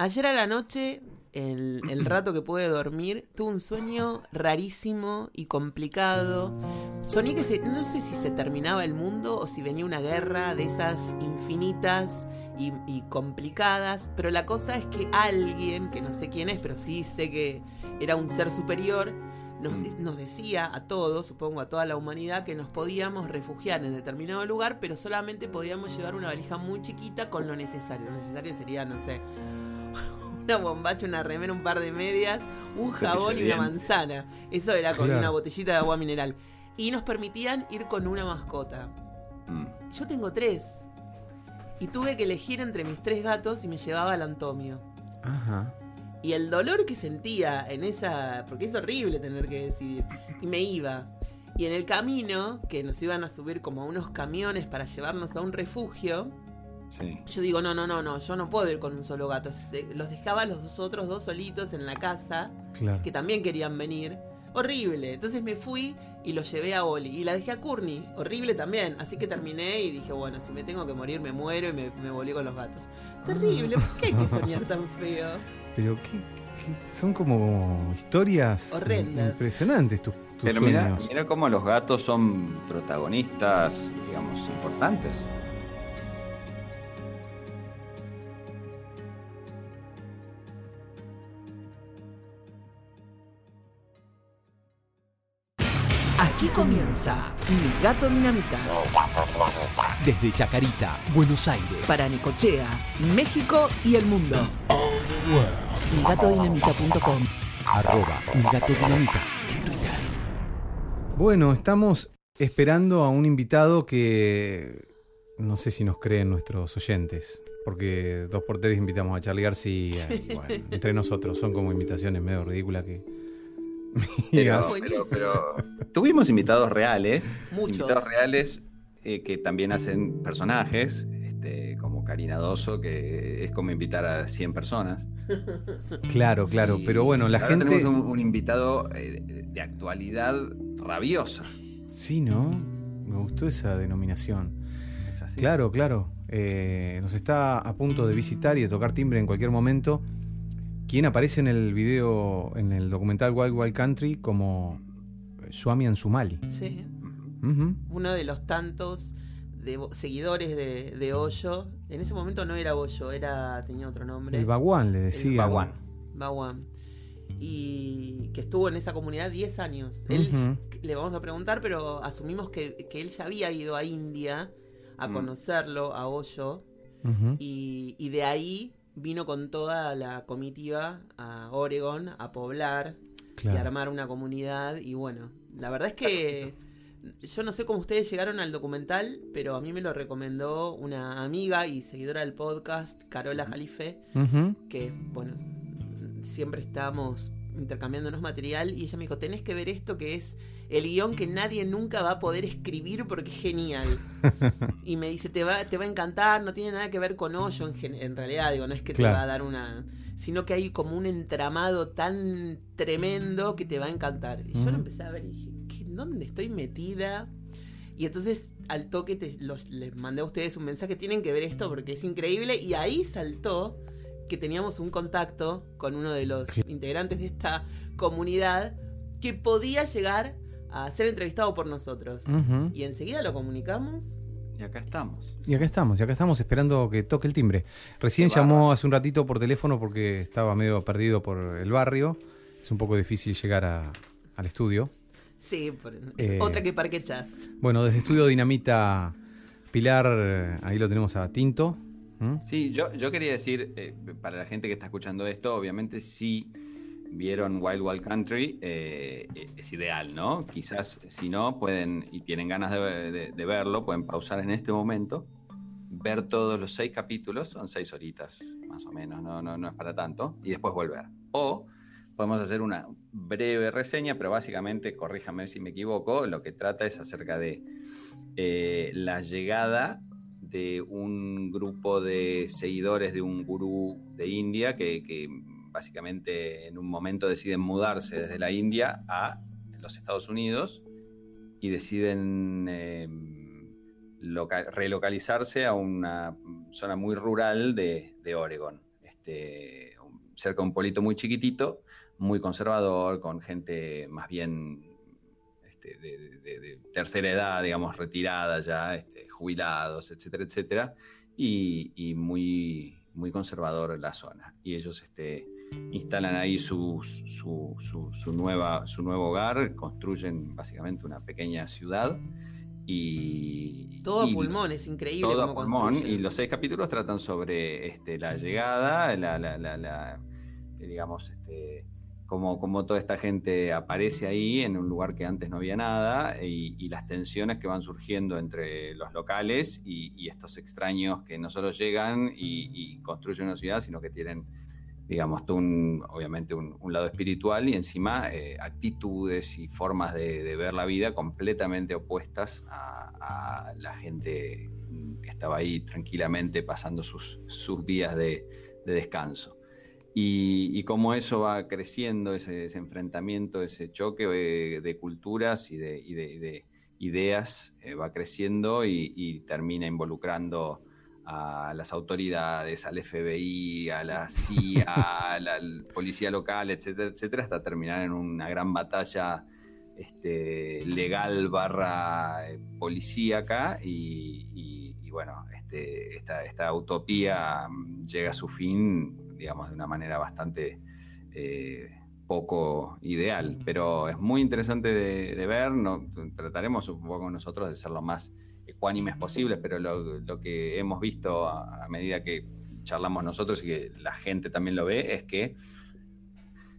Ayer a la noche, el, el rato que pude dormir, tuve un sueño rarísimo y complicado. Soñé que se, no sé si se terminaba el mundo o si venía una guerra de esas infinitas y, y complicadas, pero la cosa es que alguien, que no sé quién es, pero sí sé que era un ser superior, nos, nos decía a todos, supongo a toda la humanidad, que nos podíamos refugiar en determinado lugar, pero solamente podíamos llevar una valija muy chiquita con lo necesario. Lo necesario sería, no sé, una bombacha, una remera, un par de medias, un jabón y una manzana. Eso era con Claro. una botellita de agua mineral. Y nos permitían ir con una mascota. Mm. Yo tengo tres. Y tuve que elegir entre mis tres gatos y me llevaba al Antomio. Ajá. Y el dolor que sentía en esa. Porque es horrible tener que decidir. Y me iba. Y en el camino, que nos iban a subir como a unos camiones para llevarnos a un refugio, Sí. yo digo: no, no, no, no, yo no puedo ir con un solo gato. Se- Los dejaba a los dos otros dos solitos en la casa, Claro. que también querían venir. Horrible. Entonces me fui y lo llevé a Oli. Y la dejé a Courtney. Horrible también. Así que terminé y dije, bueno, si me tengo que morir, me muero y me, me volví con los gatos. Terrible. ¿Por qué hay que soñar tan feo? Pero qué, qué- son como historias Horrendas. impresionantes tus, tus Pero mira, sueños. mira cómo los gatos son protagonistas, digamos, importantes. Aquí comienza Mi Gato Dinamita. Desde Chacarita, Buenos Aires. Para Necochea, México y el mundo. MiGatoDinamita.com Arroba Mi Gato Dinamita en Twitter. Bueno, estamos esperando a un invitado que no sé si nos creen nuestros oyentes, porque dos por tres invitamos a Charlie García, y bueno, entre nosotros, son como invitaciones medio ridículas que... Pero, pero- pero tuvimos invitados reales, Muchos. invitados reales eh, que también hacen personajes, este, como Karina Doso, que es como invitar a 100 personas. Claro, claro, Y pero bueno, la ahora gente... Tenemos un, un invitado eh, de, de actualidad rabiosa. Sí, ¿no? Me gustó esa denominación. Es así. Claro, claro. Eh, nos está a punto de visitar y de tocar timbre en cualquier momento. Quien aparece en el video, en el documental Wild Wild Country como Swami Ansumali. Sí. Uno de los tantos de seguidores de, de Hoyo. En ese momento no era Hoyo, era tenía otro nombre. El Baguán le decía. Baguán. Bawan. Y que estuvo en esa comunidad 10 años. Él, le vamos a preguntar, pero asumimos que, que él ya había ido a India a Mm. conocerlo, a Hoyo. Y, y de ahí vino con toda la comitiva a Oregon a poblar y Claro. armar una comunidad. Y bueno, la verdad es que yo no sé cómo ustedes llegaron al documental, pero a mí me lo recomendó una amiga y seguidora del podcast, Carola Jalife, que bueno, siempre estamos intercambiándonos material y ella me dijo, tenés que ver esto que es el guion que nadie nunca va a poder escribir porque es genial. y me dice, te va, te va a encantar, no tiene nada que ver con hoyo en, en realidad, digo, no es que Claro. te va a dar una... sino que hay como un entramado tan tremendo que te va a encantar. Y yo lo empecé a ver y dije, ¿qué, ¿dónde estoy metida? Y entonces al toque te, los, les mandé a ustedes un mensaje, tienen que ver esto porque es increíble. Y ahí saltó que teníamos un contacto con uno de los integrantes de esta comunidad que podía llegar a ser entrevistado por nosotros. Y enseguida lo comunicamos. Y acá estamos. Y acá estamos, y acá estamos esperando que toque el timbre. Recién Qué llamó hace un ratito por teléfono porque estaba medio perdido por el barrio. Es un poco difícil llegar a- al estudio. Sí, por- Eh. otra que Parque Chas. Bueno, desde Estudio Dinamita Pilar, ahí lo tenemos a Tinto. ¿Mm? Sí, yo, yo quería decir, eh, para la gente que está escuchando esto, obviamente si vieron Wild Wild Country, eh, es ideal, ¿no? Quizás si no, pueden, y tienen ganas de, verlo, pueden pausar en este momento, ver todos los seis capítulos, son seis horitas más o menos, no, no, no es para tanto, y después volver. O podemos hacer una breve reseña, pero básicamente, corríjame si me equivoco, lo que trata es acerca de eh, la llegada de un grupo de seguidores de un gurú de India que básicamente en un momento deciden mudarse desde la India a los Estados Unidos y deciden loca- relocalizarse a una zona muy rural de, de Oregon. este, cerca de un pueblito muy chiquitito, muy conservador, con gente más bien este, de, tercera edad, digamos, retirada ya, este, jubilados, etcétera, etcétera, y, muy, muy conservador la zona. Y ellos este, instalan ahí su, su, nueva, su nuevo hogar, construyen básicamente una pequeña ciudad. Y, todo a pulmón, es increíble. Todo a pulmón. Y los seis capítulos tratan sobre este, la llegada, la, la, la, digamos, este, cómo, toda esta gente aparece ahí en un lugar que antes no había nada y, las tensiones que van surgiendo entre los locales y, estos extraños que no solo llegan y, construyen una ciudad, sino que tienen, digamos, un, obviamente un, lado espiritual y encima eh, actitudes y formas de, ver la vida completamente opuestas a, la gente que estaba ahí tranquilamente pasando sus, sus días de descanso. Y, cómo eso va creciendo, ese, enfrentamiento, ese choque eh, de, culturas y de, ideas eh, va creciendo y, termina involucrando a las autoridades, al FBI, a la CIA, a la policía local, etcétera, etcétera, hasta terminar en una gran batalla este, legal barra eh, policíaca. Y, y bueno, este, esta, esta utopía mm, llega a su fin digamos, de una manera bastante eh, poco ideal. Pero es muy interesante de, ver, no, trataremos un poco nosotros de ser lo más ecuánimes posible, pero lo, que hemos visto a, medida que charlamos nosotros y que la gente también lo ve es que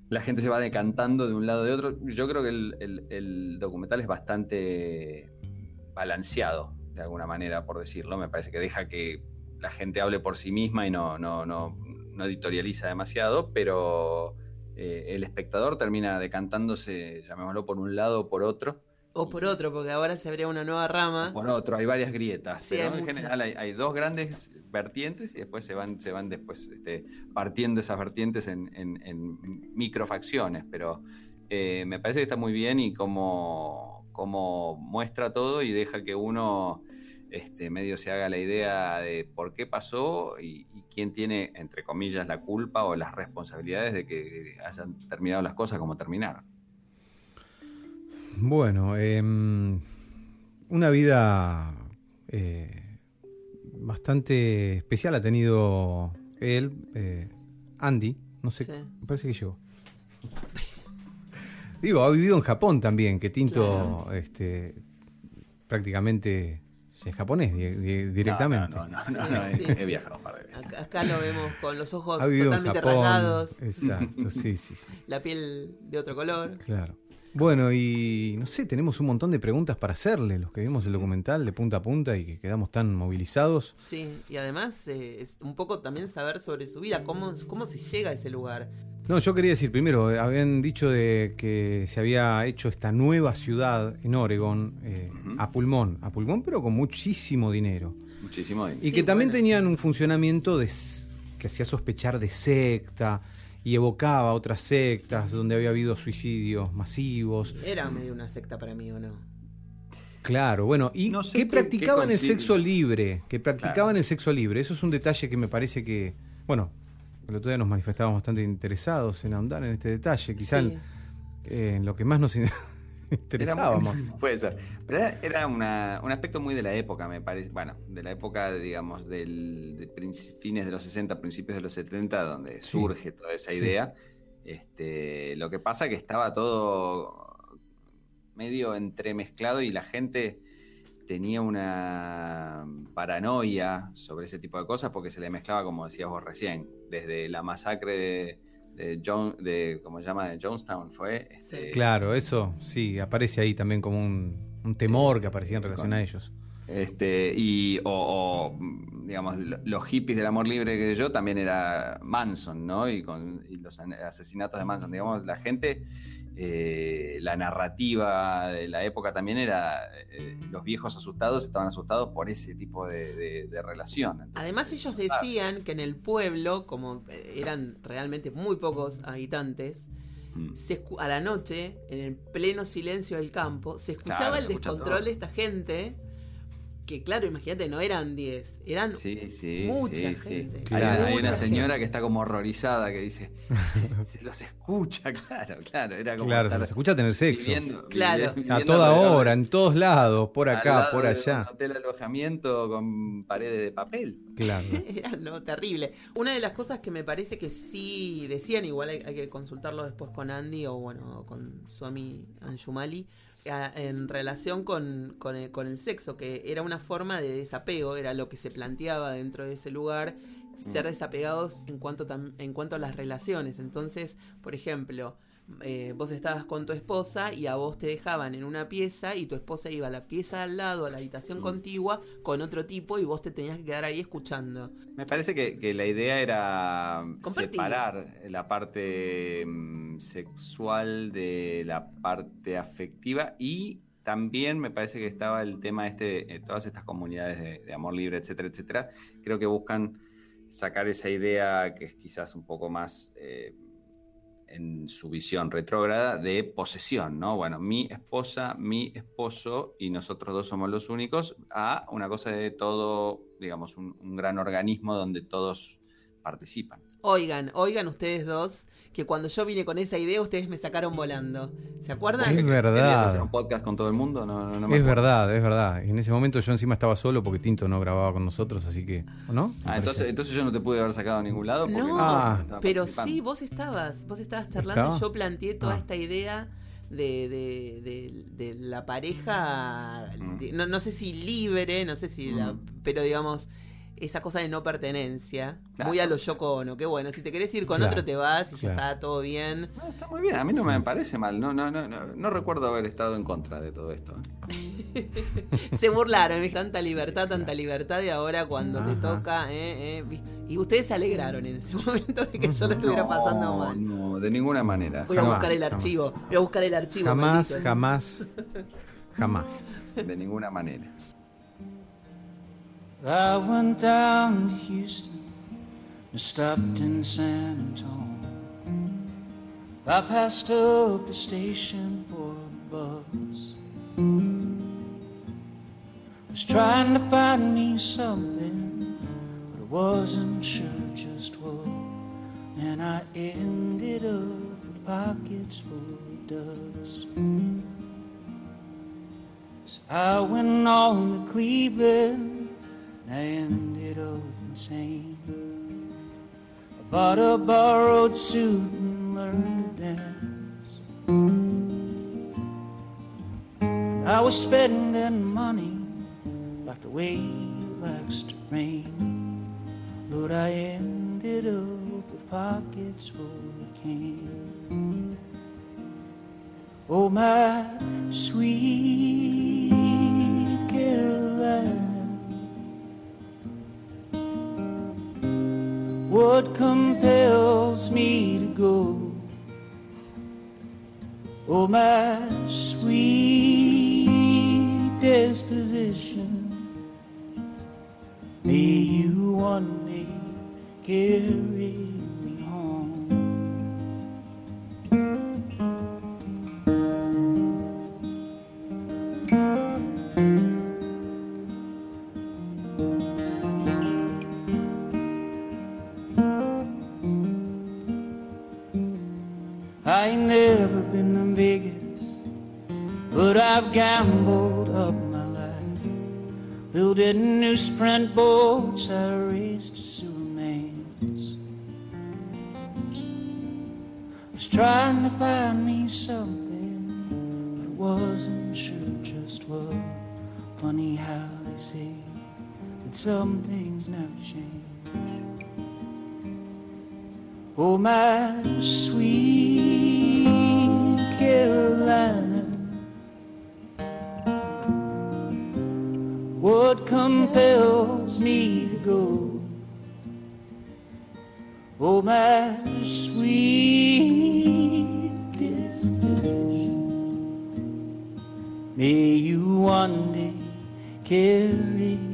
la gente se va decantando de un lado de otro. Yo creo que el, documental es bastante balanceado, de alguna manera, por decirlo. Me parece que deja que la gente hable por sí misma y no, no, no, no editorializa demasiado, pero eh, el espectador termina decantándose, llamémoslo, por un lado o por otro. O por otro, porque ahora se abría una nueva rama. por otro, hay varias grietas. pero en general hay, dos grandes vertientes y después se van, se van después este, partiendo esas vertientes en, en, microfacciones. Pero eh, me parece que está muy bien y como, como muestra todo y deja que uno este, medio se haga la idea de por qué pasó y, quién tiene, entre comillas, la culpa o las responsabilidades de que hayan terminado las cosas como terminaron. Bueno, em, una vida eh, bastante especial ha tenido él, eh, Andy, no sé, me parece que yo. Digo, ha vivido en Japón también, que Tinto este, prácticamente es japonés directamente. No, no, no, no, he, viajado un par de veces. Acá, lo vemos con los ojos totalmente rasgados. Exacto, sí, sí, sí. La piel de otro color. Claro. Bueno, y no sé, tenemos un montón de preguntas para hacerle, los que vimos el documental de punta a punta y que quedamos tan movilizados. Sí, y además eh, es un poco también saber sobre su vida, cómo, cómo se llega a ese lugar. No, yo quería decir primero, eh, habían dicho de que se había hecho esta nueva ciudad en Oregon eh, a pulmón, a pulmón, pero con muchísimo dinero. Muchísimo dinero. Y que también tenían un funcionamiento de, que hacía sospechar de secta y evocaba otras sectas donde había habido suicidios masivos. Era medio una secta para mí, ¿o no? Claro, bueno, y que practicaban el sexo libre, que practicaban el sexo libre. Eso es un detalle que me parece que, bueno, el otro día nos manifestábamos bastante interesados en ahondar en este detalle, quizá en, lo que más nos interesábamos. puede ser. Pero era, un aspecto muy de la época, me parece. Bueno, de la época, digamos, del, de fines de los 60, principios de los 70, donde surge toda esa idea. Este, lo que pasa que estaba todo medio entremezclado y la gente tenía una paranoia sobre ese tipo de cosas porque se le mezclaba, como decías vos recién, desde la masacre de, John, de ¿cómo se llama? De Jonestown, ¿fue? Este, claro, eso sí, aparece ahí también como un, temor que aparecía en relación a ellos. Este, y, o, digamos, los hippies del amor libre que yo también era Manson, ¿no? Y con y los asesinatos de Manson, digamos, la gente eh, la narrativa de la época también era, eh, los viejos asustados estaban asustados por ese tipo de, relación. Además ellos decían que en el pueblo, como eh, eran realmente muy pocos habitantes, mm. a la noche, en el pleno silencio del campo, se escuchaba el descontrol de esta gente que claro, imagínate, no eran 10, eran Sí, sí, mucha sí, gente. Hay, Claro. hay una Mucha señora gente. que está como horrorizada que dice, se, se los escucha, claro, claro. Era como Claro, se los escucha tener sexo. viviendo- Claro. A toda hora, de- en todos lados, por al acá, lado por de allá. Un hotel alojamiento con paredes de papel. Claro. Era no, terrible. Una de las cosas que me parece que sí decían, igual hay, hay que consultarlo después con Andy o bueno, con Suami Anjumali, en relación con, con, el, con el sexo, que era una forma de desapego, era lo que se planteaba dentro de ese lugar, ser desapegados en cuanto, tam- en cuanto a las relaciones. Entonces, por ejemplo, eh, vos estabas con tu esposa y a vos te dejaban en una pieza y tu esposa iba a la pieza al lado, a la habitación Mm. contigua, con otro tipo y vos te tenías que quedar ahí escuchando. Me parece que, que la idea era Compartir. separar la parte mm, sexual de la parte afectiva y también me parece que estaba el tema este, eh, todas estas comunidades de, de amor libre, etcétera, etcétera, creo que buscan sacar esa idea que es quizás un poco más eh, en su visión retrógrada de posesión, ¿no? Bueno, mi esposa, mi esposo y nosotros dos somos los únicos, a una cosa de todo, digamos, un, un gran organismo donde todos participan. Oigan, oigan ustedes dos, que cuando yo vine con esa idea ustedes me sacaron volando. ¿Se acuerdan? Es ¿Querías verdad. hacer un podcast con todo el mundo? No, no, no me Es verdad, es verdad. Y en ese momento yo encima estaba solo porque Tinto no grababa con nosotros, así que. ¿O no? Ah, entonces, entonces yo no te pude haber sacado a ningún lado porque No, Ah. pero sí, vos estabas, vos estabas charlando ¿Estaba? y yo planteé toda Ah. esta idea de, de, de- de la pareja, Mm. de- no, no sé si libre, no sé si la, Mm. pero digamos, esa cosa de no pertenencia, Claro. muy a lo Yoko Ono, que bueno, si te querés ir con Claro, otro te vas y ya está todo bien. Ah, está muy bien, a mí no me parece mal, no, no, no, no, no recuerdo haber estado en contra de todo esto. ¿eh? Se burlaron, ¿viste? tanta libertad, tanta libertad y ahora cuando te toca, eh, eh, ¿viste? y ustedes se alegraron en ese momento de que yo lo estuviera No, pasando mal. No, de ninguna manera. Voy a Jamás, buscar el jamás. archivo, voy a buscar el archivo. Jamás, maldito jamás, jamás. De ninguna manera. I went down to Houston, I stopped in San Antonio. I passed up the station for the bus. Was trying to find me something, but I wasn't sure just what. And I ended up with pockets full of dust. So I went on to Cleveland. I ended up insane. I bought a borrowed suit and learned to dance. I was spending money like the way it likes to rain. Lord, I ended up with pockets full of cane. Oh, my sweet Caroline. What compels me to go? Oh, my sweet disposition. May you one day carry I ain't never been to Vegas, but I've gambled up my life. Building new sprint boats, I raced to Supermans. Was trying to find me something, but wasn't sure just what. Funny how they say that some things never change. Oh, my sweet Carolina, what compels me to go? Oh, my sweet disposition, may you one day carry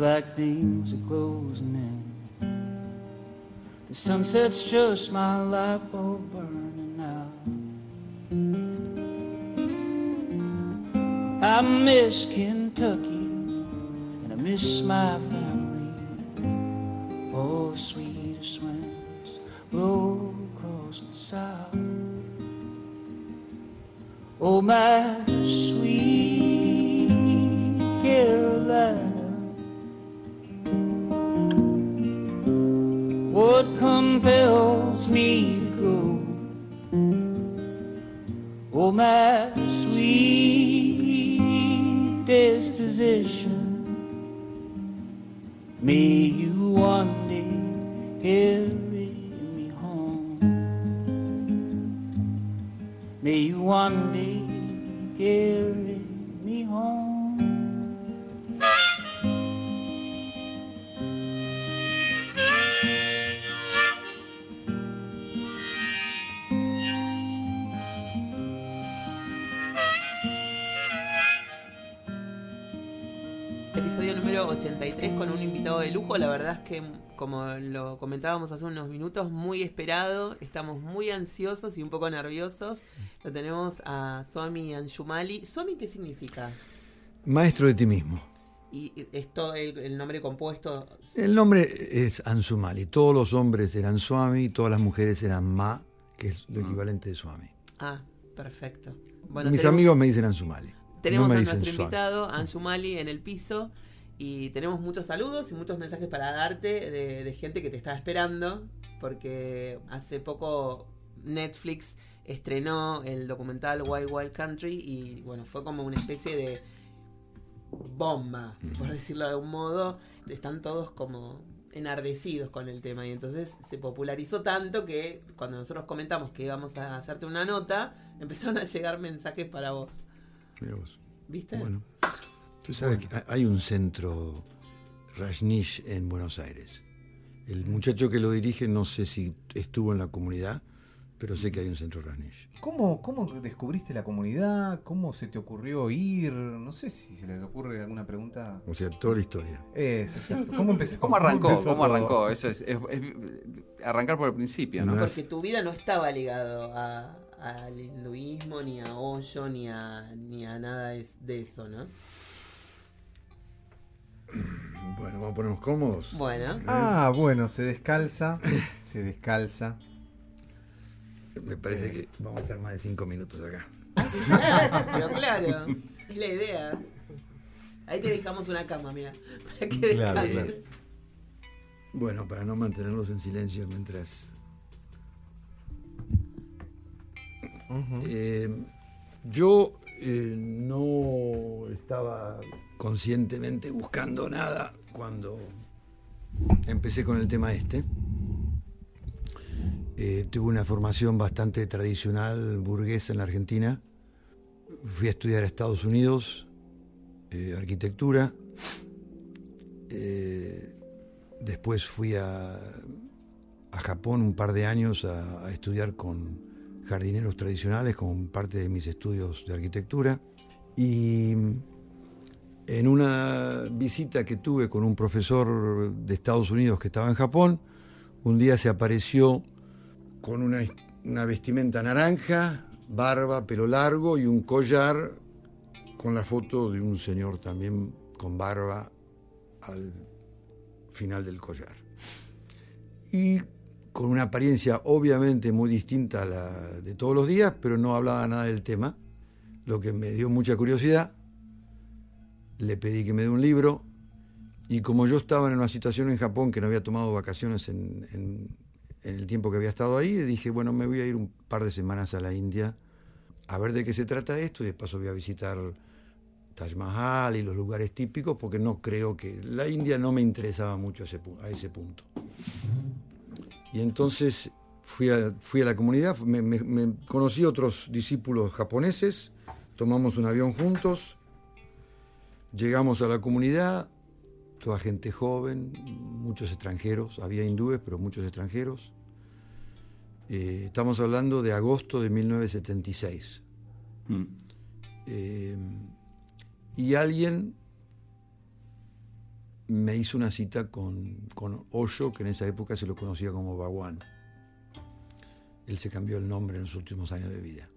like things are closing in. The sunset's just my light bulb burning out. I miss Kentucky and I miss my family. All the sweetest winds blow across the south. Oh, my sweet disposition. May you one day carry me home. May you one invitado de lujo. La verdad es que, como lo comentábamos hace unos minutos, muy esperado. Estamos muy ansiosos y un poco nerviosos. Lo tenemos a Swami Anshumali. ¿Swami qué significa? Maestro de ti mismo. Y es todo el, el nombre compuesto. El nombre es Ansumali. Todos los hombres eran Swami, todas las mujeres eran Ma, que es lo equivalente de Swami. Ah, perfecto. Bueno, Mis tenemos- amigos me dicen Ansumali. Tenemos no me a nuestro invitado, Anshumali, en el piso. Y tenemos muchos saludos y muchos mensajes para darte de, de gente que te está esperando. Porque hace poco Netflix estrenó el documental Wild Wild Country. Y bueno, fue como una especie de bomba, por decirlo de algún modo. Están todos como enardecidos con el tema. Y entonces se popularizó tanto que cuando nosotros comentamos que íbamos a hacerte una nota, empezaron a llegar mensajes para vos. Mirá vos. ¿Viste? Bueno, tú sabes que ha- hay un centro Rajneesh en Buenos Aires. El muchacho que lo dirige no sé si estuvo en la comunidad, pero sé que hay un centro Rajneesh. ¿Cómo, ¿Cómo descubriste la comunidad? ¿Cómo se te ocurrió ir? No sé si se les ocurre alguna pregunta. O sea, toda la historia. Eso, exacto. ¿Cómo empezó? ¿Cómo arrancó? empezó ¿Cómo arrancó? Eso es, es- es arrancar por el principio, ¿no? Porque tu vida no estaba ligado a- al hinduismo, ni a Osho, ni a, ni a nada de eso, ¿no? Bueno, vamos a ponernos cómodos. Bueno, Ah, bueno, se descalza. se descalza. Me parece que vamos a estar más de cinco minutos acá. pero claro, es la idea. Ahí te dejamos una cama, mira, para que Claro, descanses. Bueno, para no mantenerlos en silencio mientras... Eh, yo eh, no estaba conscientemente buscando nada cuando empecé con el tema este. Eh, tuve una formación bastante tradicional, burguesa en la Argentina. Fui a estudiar a Estados Unidos, eh, arquitectura. Eh, después fui a, a Japón un par de años a, a estudiar con jardineros tradicionales como parte de mis estudios de arquitectura. Y en una visita que tuve con un profesor de Estados Unidos que estaba en Japón, un día se apareció con una, vestimenta naranja, barba, pelo largo y un collar con la foto de un señor también con barba al final del collar. Y con una apariencia obviamente muy distinta a la de todos los días, pero no hablaba nada del tema, lo que me dio mucha curiosidad. Le pedí que me dé un libro y como yo estaba en una situación en Japón que no había tomado vacaciones en, el tiempo que había estado ahí, dije, bueno, me voy a ir un par de semanas a la India a ver de qué se trata esto y de paso voy a visitar Taj Mahal y los lugares típicos porque no creo que la India no me interesaba mucho a ese, punto. Y entonces fui a, fui a la comunidad, me conocí otros discípulos japoneses, tomamos un avión juntos, llegamos a la comunidad, toda gente joven, muchos extranjeros, había hindúes, pero muchos extranjeros. Eh, estamos hablando de agosto de 1976. Mm. Eh, y alguien me hizo una cita con, con Osho, que en esa época se lo conocía como Bhagwan. Él se cambió el nombre en los últimos años de vida.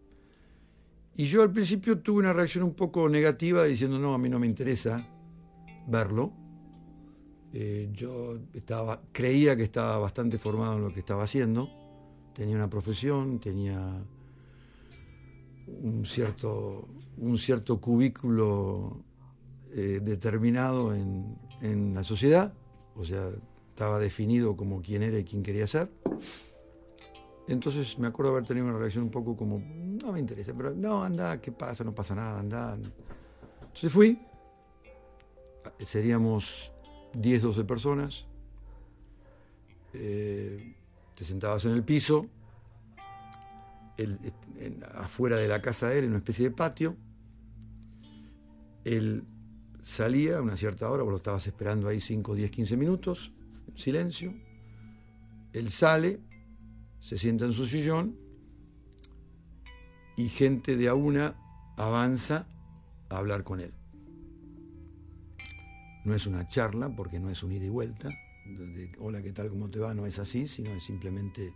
Y yo al principio tuve una reacción un poco negativa diciendo, no, a mí no me interesa verlo. Eh, yo creía que estaba bastante formado en lo que estaba haciendo. Tenía una profesión, tenía un cierto, un cierto cubículo eh, determinado en, en la sociedad. O sea, estaba definido como quién era y quién quería ser. Entonces me acuerdo haber tenido una reacción un poco como, no me interesa, pero no, anda, ¿qué pasa? No pasa nada, anda. Entonces fui, seríamos 10, 12 personas, eh, te sentabas en el piso, afuera de la casa de él, en una especie de patio, él salía a una cierta hora, vos lo estabas esperando ahí 5, 10, 15 minutos, silencio, él sale, se sienta en su sillón y gente de a una avanza a hablar con él. No es una charla porque no es un ida y vuelta, hola, ¿qué tal? ¿Cómo te va? No es así, sino es simplemente,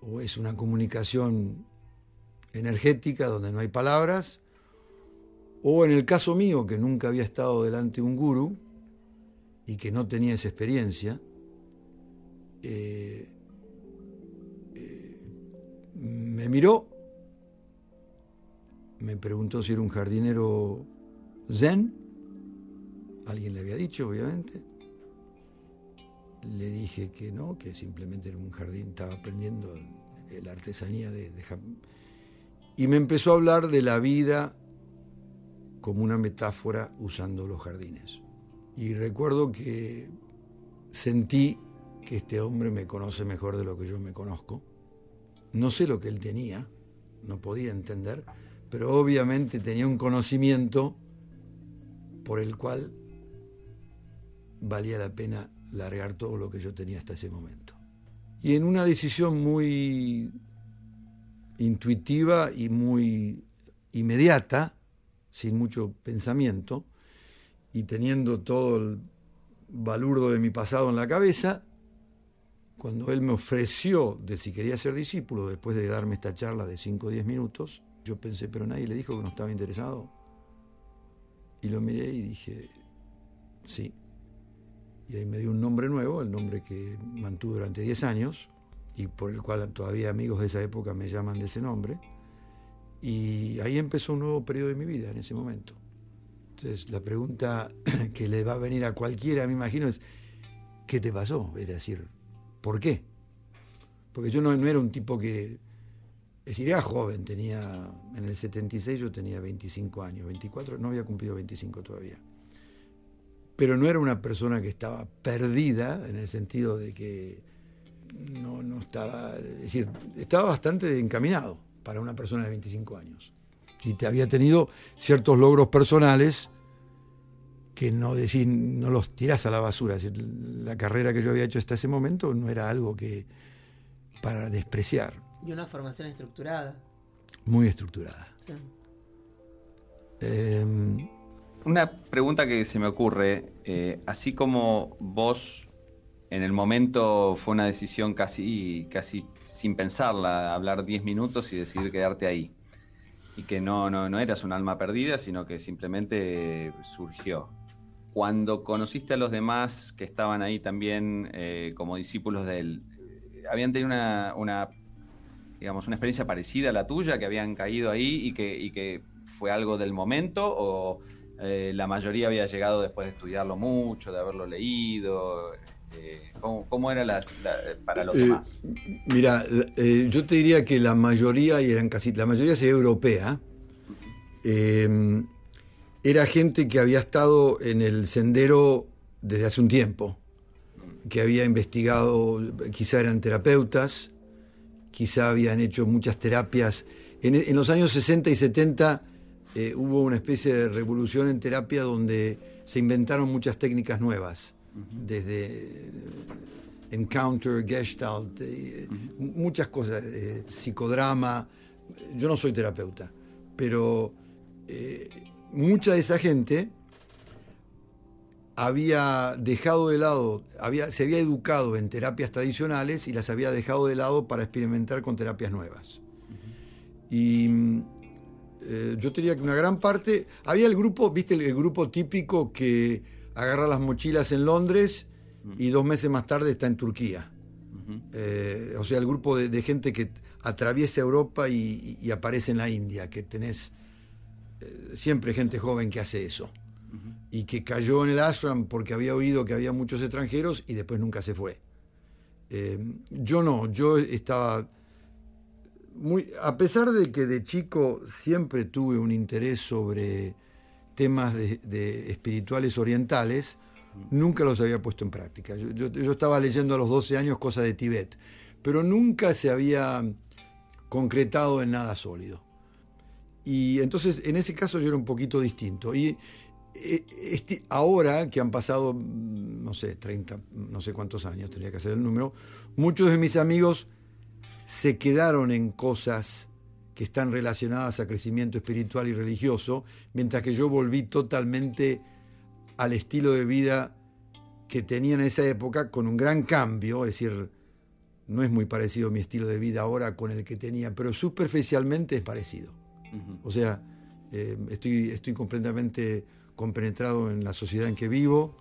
o es una comunicación energética donde no hay palabras, o en el caso mío, que nunca había estado delante de un gurú y que no tenía esa experiencia, eh, me miró, me preguntó si era un jardinero zen, alguien le había dicho, obviamente. Le dije que no, que simplemente era un jardín, estaba aprendiendo la artesanía de, de Y me empezó a hablar de la vida como una metáfora usando los jardines. Y recuerdo que sentí que este hombre me conoce mejor de lo que yo me conozco no sé lo que él tenía, no podía entender, pero obviamente tenía un conocimiento por el cual valía la pena largar todo lo que yo tenía hasta ese momento. Y en una decisión muy intuitiva y muy inmediata, sin mucho pensamiento, y teniendo todo el balurdo de mi pasado en la cabeza, cuando él me ofreció de si quería ser discípulo, después de darme esta charla de 5 o 10 minutos, yo pensé, pero nadie le dijo que no estaba interesado. Y lo miré y dije, sí. Y ahí me dio un nombre nuevo, el nombre que mantuve durante 10 años, y por el cual todavía amigos de esa época me llaman de ese nombre. Y ahí empezó un nuevo periodo de mi vida en ese momento. Entonces, la pregunta que le va a venir a cualquiera, me imagino, es, ¿qué te pasó? Es decir, ¿Por qué? Porque yo no, era un tipo que... Es decir, era joven, tenía... En el 76 yo tenía 25 años, 24, no había cumplido 25 todavía. Pero no era una persona que estaba perdida en el sentido de que no, no estaba... Es decir, estaba bastante encaminado para una persona de 25 años. Y te había tenido ciertos logros personales que no, decir, no los tirás a la basura. La carrera que yo había hecho hasta ese momento no era algo que para despreciar. Y una formación estructurada. Muy estructurada. Em, una pregunta que se me ocurre, eh, así como vos en el momento fue una decisión casi, casi sin pensarla, hablar 10 minutos y decidir quedarte ahí. Y que no, no, no eras un alma perdida, sino que simplemente surgió cuando conociste a los demás que estaban ahí también eh, como discípulos de él, ¿habían tenido una, digamos, una experiencia parecida a la tuya, que habían caído ahí y que, que fue algo del momento? ¿O eh, la mayoría había llegado después de estudiarlo mucho, de haberlo leído? Este, ¿cómo, era las, para los eh, demás? Mira, yo te diría que la mayoría, y eran casi, la mayoría sería europea, era gente que había estado en el sendero desde hace un tiempo, que había investigado, quizá eran terapeutas, quizá habían hecho muchas terapias. En, los años 60 y 70 eh, hubo una especie de revolución en terapia donde se inventaron muchas técnicas nuevas, desde encounter, gestalt, eh, muchas cosas, eh, psicodrama. Yo no soy terapeuta, pero mucha de esa gente había dejado de lado, había, se había educado en terapias tradicionales y las había dejado de lado para experimentar con terapias nuevas. Y eh, yo diría que una gran parte, había el grupo, viste, el, grupo típico que agarra las mochilas en Londres y dos meses más tarde está en Turquía. Eh, o sea, el grupo de, gente que atraviesa Europa y, aparece en la India, que tenés eh, siempre gente joven que hace eso y que cayó en el ashram porque había oído que había muchos extranjeros y después nunca se fue. Eh, yo no, yo estaba muy, a pesar de que de chico siempre tuve un interés sobre temas de, espirituales orientales, nunca los había puesto en práctica. Yo, yo, estaba leyendo a los 12 años cosas de Tibet, pero nunca se había concretado en nada sólido. Y entonces en ese caso yo era un poquito distinto. Y eh, este, ahora que han pasado, mm, no sé, 30, no sé cuántos años, tenía que hacer el número, muchos de mis amigos se quedaron en cosas que están relacionadas a crecimiento espiritual y religioso, mientras que yo volví totalmente al estilo de vida que tenía en esa época, con un gran cambio, es decir, no es muy parecido mi estilo de vida ahora con el que tenía, pero superficialmente es parecido. O sea, eh, estoy, estoy completamente compenetrado en la sociedad en que vivo,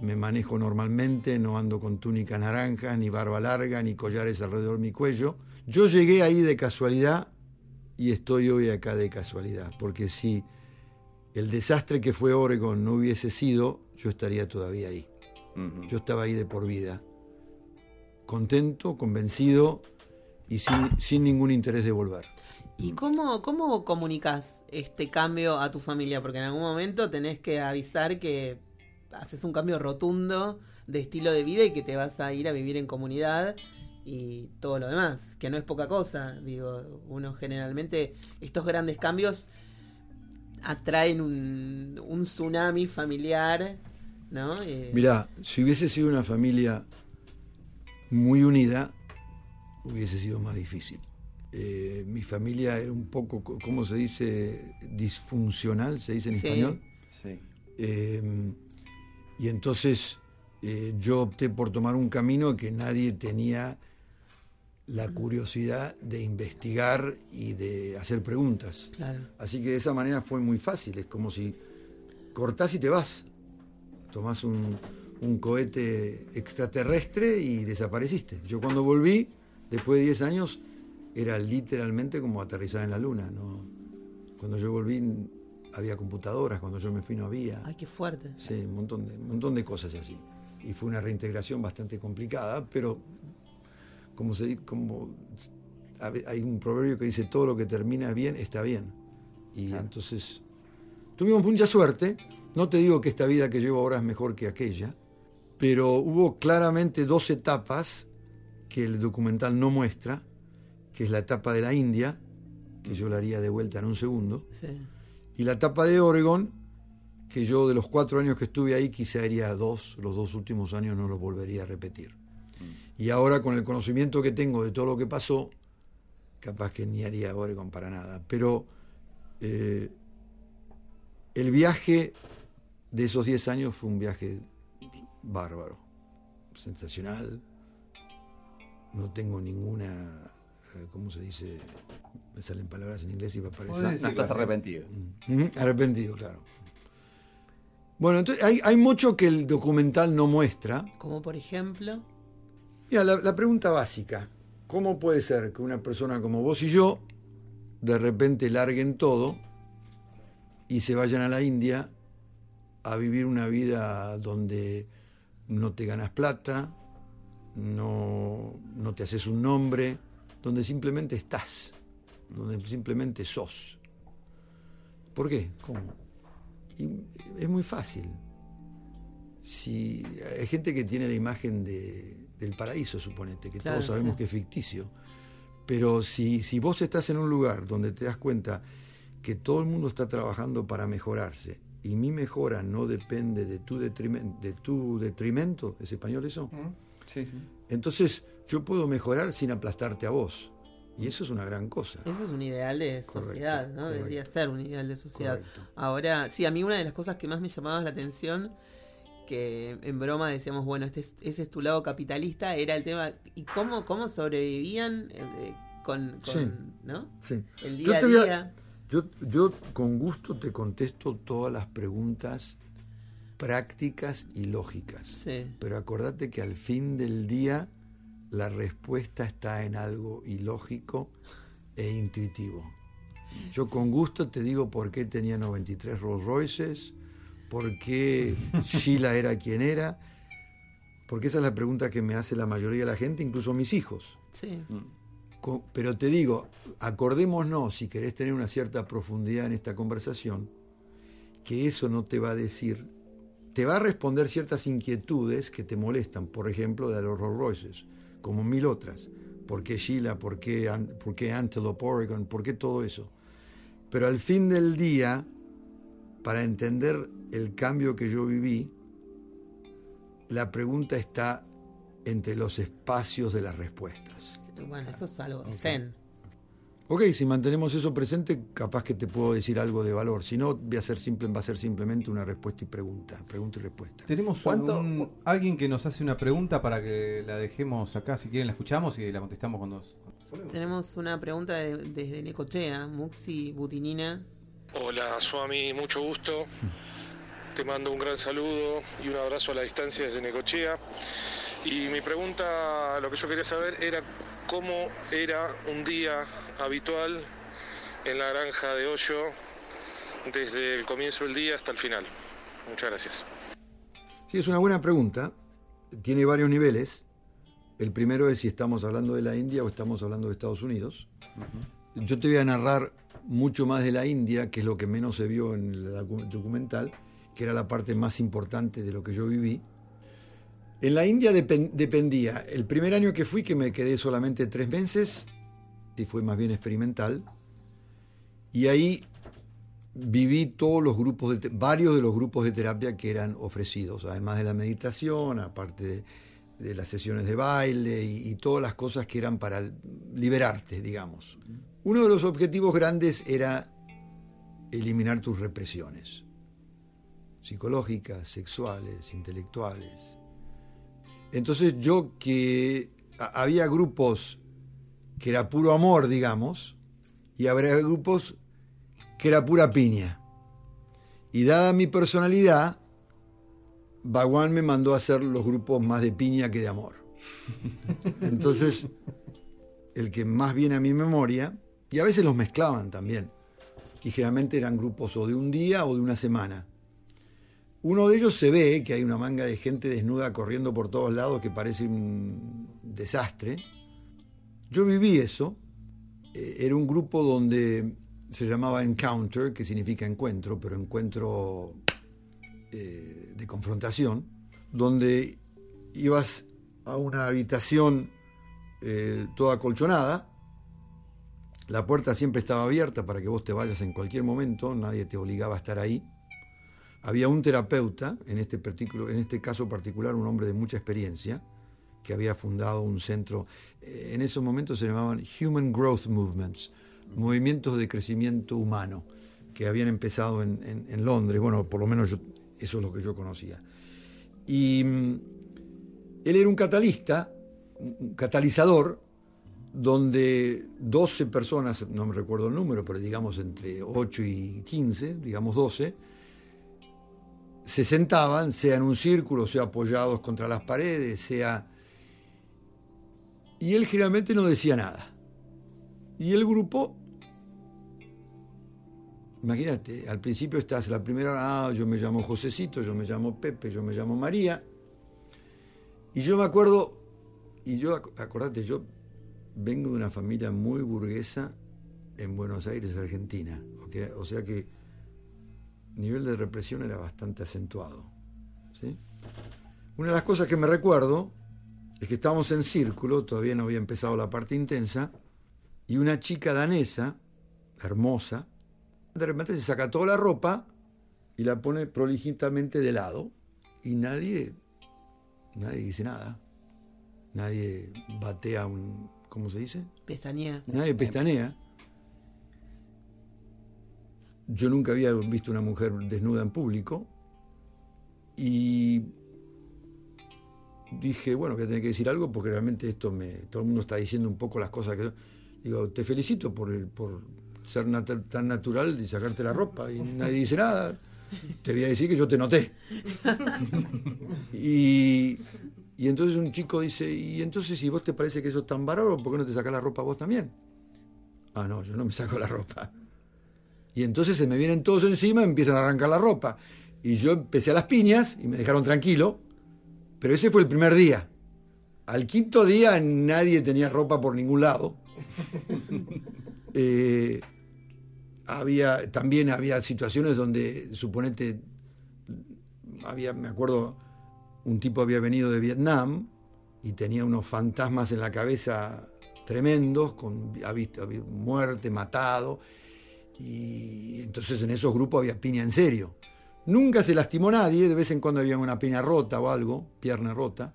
me manejo normalmente, no ando con túnica naranja, ni barba larga, ni collares alrededor de mi cuello. Yo llegué ahí de casualidad y estoy hoy acá de casualidad, porque si el desastre que fue Oregon no hubiese sido, yo estaría todavía ahí. Yo estaba ahí de por vida, contento, convencido y sin, sin ningún interés de volver. ¿Y cómo, cómo comunicas este cambio a tu familia? Porque en algún momento tenés que avisar que haces un cambio rotundo de estilo de vida y que te vas a ir a vivir en comunidad y todo lo demás, que no es poca cosa. Digo, uno generalmente, estos grandes cambios atraen un, un tsunami familiar, ¿no? Eh, Mirá, si hubiese sido una familia muy unida, hubiese sido más difícil. Eh, mi familia era un poco, ¿cómo se dice? Disfuncional, se dice en español. Sí. Em, y entonces eh, yo opté por tomar un camino que nadie tenía la curiosidad de investigar y de hacer preguntas. Así que de esa manera fue muy fácil. Es como si cortás y te vas. Tomás un, un cohete extraterrestre y desapareciste. Yo cuando volví, después de 10 años, era literalmente como aterrizar en la luna. ¿no? Cuando yo volví había computadoras, cuando yo me fui no había. Ay, qué fuerte. Sí, un montón de, un montón de cosas así. Y fue una reintegración bastante complicada, pero como se como hay un proverbio que dice todo lo que termina bien está bien. Y entonces tuvimos mucha suerte. No te digo que esta vida que llevo ahora es mejor que aquella, pero hubo claramente dos etapas que el documental no muestra que es la etapa de la India, que yo la haría de vuelta en un segundo, y la etapa de Oregon, que yo de los cuatro años que estuve ahí quizá haría dos, los dos últimos años no los volvería a repetir. Mm. Y ahora con el conocimiento que tengo de todo lo que pasó, capaz que ni haría Oregon para nada. Pero eh, el viaje de esos diez años fue un viaje bárbaro, sensacional. No tengo ninguna ¿cómo se dice? Me salen palabras en inglés y va a aparecer. No estás arrepentido. Mm. Arrepentido, claro. Bueno, entonces hay, mucho que el documental no muestra. Como por ejemplo. Mira, la, pregunta básica. ¿Cómo puede ser que una persona como vos y yo de repente larguen todo y se vayan a la India a vivir una vida donde no te ganas plata, no, no te haces un nombre, donde simplemente estás, donde simplemente sos. ¿Por qué? ¿Cómo? es muy fácil. Si hay gente que tiene la imagen del paraíso, suponete, que todos sabemos que es ficticio. Pero si, si vos estás en un lugar donde te das cuenta que todo el mundo está trabajando para mejorarse y mi mejora no depende de tu, detrimento, de tu detrimento, ¿es español eso? Sí, sí. Entonces yo puedo mejorar sin aplastarte a vos. Y eso es una gran cosa. Eso es un ideal de Correcto, sociedad, ¿no? correcto. Debería ser un ideal de sociedad. Correcto. Ahora, sí, a mí una de las cosas que más me llamaba la atención, que en broma decíamos, bueno, este es- ese es tu lado capitalista, era el tema, ¿y cómo, cómo sobrevivían eh, eh, con, con, Sí. ¿no? Sí. El Yo día a voy a- día. Yo, yo con gusto te contesto todas las preguntas prácticas y lógicas. Sí. Pero acordate que al fin del día la respuesta está en algo ilógico e intuitivo. Yo con gusto te digo por qué tenía 93 Rolls Royces, por qué Sheila era quien era, porque esa es la pregunta que me hace la mayoría de la gente, incluso mis hijos. Sí. Pero te digo, acordémonos, si querés tener una cierta profundidad en esta conversación, que eso no te va a decir, te va a responder ciertas inquietudes que te molestan, por ejemplo, de los Rolls Royces, como mil otras. ¿Por qué Sheila? ¿Por qué, por qué Antelope Oregon? ¿Por qué todo eso? Pero al fin del día, para entender el cambio que yo viví, la pregunta está entre los espacios de las respuestas. Bueno, eso es algo zen. Ok, si mantenemos eso presente, capaz que te puedo decir algo de valor. Si no, voy a ser simple, va a ser simplemente una respuesta y pregunta. Pregunta y respuesta. Tenemos ¿Cuánto- un- alguien que nos hace una pregunta para que la dejemos acá, si quieren la escuchamos y la contestamos cuando... Tenemos una pregunta de- desde Necochea, Muxi Butinina. Hola, Suami, mucho gusto. Te mando un gran saludo y un abrazo a la distancia desde Necochea. Y mi pregunta, lo que yo quería saber era cómo era un día habitual en la granja de Hoyo desde el comienzo del día hasta el final. Muchas gracias. Sí, es una buena pregunta. Tiene varios niveles. El primero es si estamos hablando de la India o estamos hablando de Estados Unidos. Yo te voy a narrar mucho más de la India, que es lo que menos se vio en el docu- documental, que era la parte más importante de lo que yo viví. En la India depen- dependía, el primer año que fui, que me quedé solamente tres meses, y fue más bien experimental, y ahí viví todos los grupos, de varios de los grupos de terapia que eran ofrecidos, además de la meditación, aparte de, de las sesiones de baile y, y todas las cosas que eran para liberarte, digamos. Uno de los objetivos grandes era eliminar tus represiones psicológicas, sexuales, intelectuales. Entonces yo que a- había grupos que era puro amor, digamos, y habría grupos que era pura piña. Y dada mi personalidad, Baguán me mandó a hacer los grupos más de piña que de amor. Entonces, el que más viene a mi memoria, y a veces los mezclaban también, y generalmente eran grupos o de un día o de una semana. Uno de ellos se ve que hay una manga de gente desnuda corriendo por todos lados que parece un desastre. Yo viví eso. Eh, Era un grupo donde se llamaba Encounter, que significa encuentro, pero encuentro eh, de confrontación, donde ibas a una habitación eh, toda acolchonada, la puerta siempre estaba abierta para que vos te vayas en cualquier momento, nadie te obligaba a estar ahí. Había un terapeuta, en este, en este caso particular un hombre de mucha experiencia, que había fundado un centro, eh, en esos momentos se llamaban Human Growth Movements, movimientos de crecimiento humano, que habían empezado en, en- en Londres, bueno, por lo menos yo- eso es lo que yo conocía. Y mm, él era un catalista, un catalizador, donde 12 personas, no me recuerdo el número, pero digamos entre 8 y 15, digamos 12, se sentaban, sea en un círculo, sea apoyados contra las paredes, sea... Y él generalmente no decía nada. Y el grupo, imagínate, al principio estás la primera, ah, yo me llamo Josecito, yo me llamo Pepe, yo me llamo María. Y yo me acuerdo, y yo, ac- acordate, yo vengo de una familia muy burguesa en Buenos Aires, Argentina. O sea que el nivel de represión era bastante acentuado. ¿sí? Una de las cosas que me recuerdo es que estábamos en círculo, todavía no había empezado la parte intensa, y una chica danesa, hermosa, de repente se saca toda la ropa y la pone prolijitamente de lado, y nadie, nadie dice nada. Nadie batea un, ¿cómo se dice? Pestañea. Nadie pestanea. Yo nunca había visto una mujer desnuda en público y dije, bueno, voy a tener que decir algo porque realmente esto me. Todo el mundo está diciendo un poco las cosas que. Digo, te felicito por, ser tan natural y sacarte la ropa y nadie dice nada. Te voy a decir que yo te noté. Y, y entonces un chico dice, y entonces si vos te parece que eso es tan bárbaro, ¿por qué no te sacás la ropa vos también? Ah, no, yo no me saco la ropa. Y entonces se me vienen todos encima y empiezan a arrancar la ropa. Y yo empecé a las piñas y me dejaron tranquilo, pero ese fue el primer día. Al quinto día nadie tenía ropa por ningún lado. Eh, había, también había situaciones donde, suponete, había, me acuerdo, un tipo había venido de Vietnam y tenía unos fantasmas en la cabeza tremendos, con ha visto- había muerte, matado, y entonces en esos grupos había piña en serio. Nunca se lastimó nadie, de vez en cuando había una piña rota o algo, pierna rota,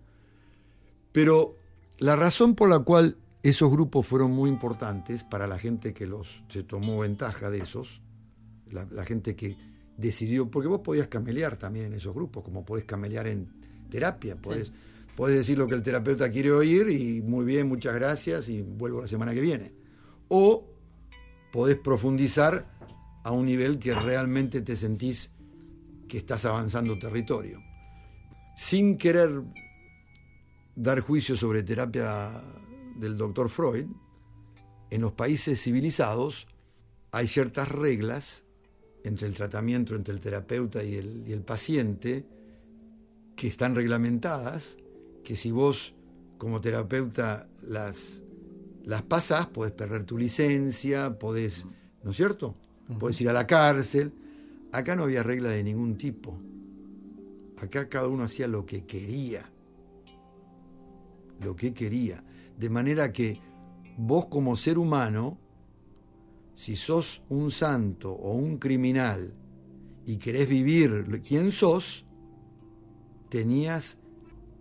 pero la razón por la cual esos grupos fueron muy importantes para la gente que los se tomó ventaja de esos, la, la gente que decidió, porque vos podías camelear también en esos grupos, como podés camelear en terapia, podés, podés decir lo que el terapeuta quiere oír y muy bien, muchas gracias y vuelvo la semana que viene. O podés profundizar a un nivel que realmente te sentís que estás avanzando territorio. Sin querer dar juicio sobre terapia del doctor Freud, en los países civilizados hay ciertas reglas entre el tratamiento, entre el terapeuta y el, y el paciente, que están reglamentadas, que si vos como terapeuta las, las pasás, podés perder tu licencia, podés, ¿no es cierto? Podés ir a la cárcel. Acá no había regla de ningún tipo. Acá cada uno hacía lo que quería. Lo que quería. De manera que vos como ser humano, si sos un santo o un criminal y querés vivir quién sos, tenías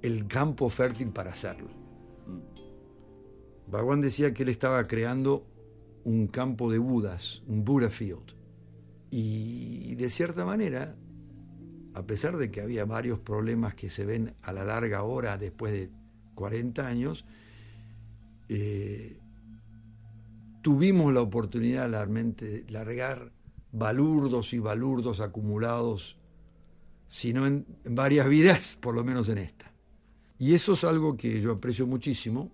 el campo fértil para hacerlo. Bhagwan decía que él estaba creando un campo de Budas, un Buddha Field. Y de cierta manera, a pesar de que había varios problemas que se ven a la larga hora después de 40 años, eh, tuvimos la oportunidad de largar balurdos y balurdos acumulados, si no en, en varias vidas, por lo menos en esta. Y eso es algo que yo aprecio muchísimo.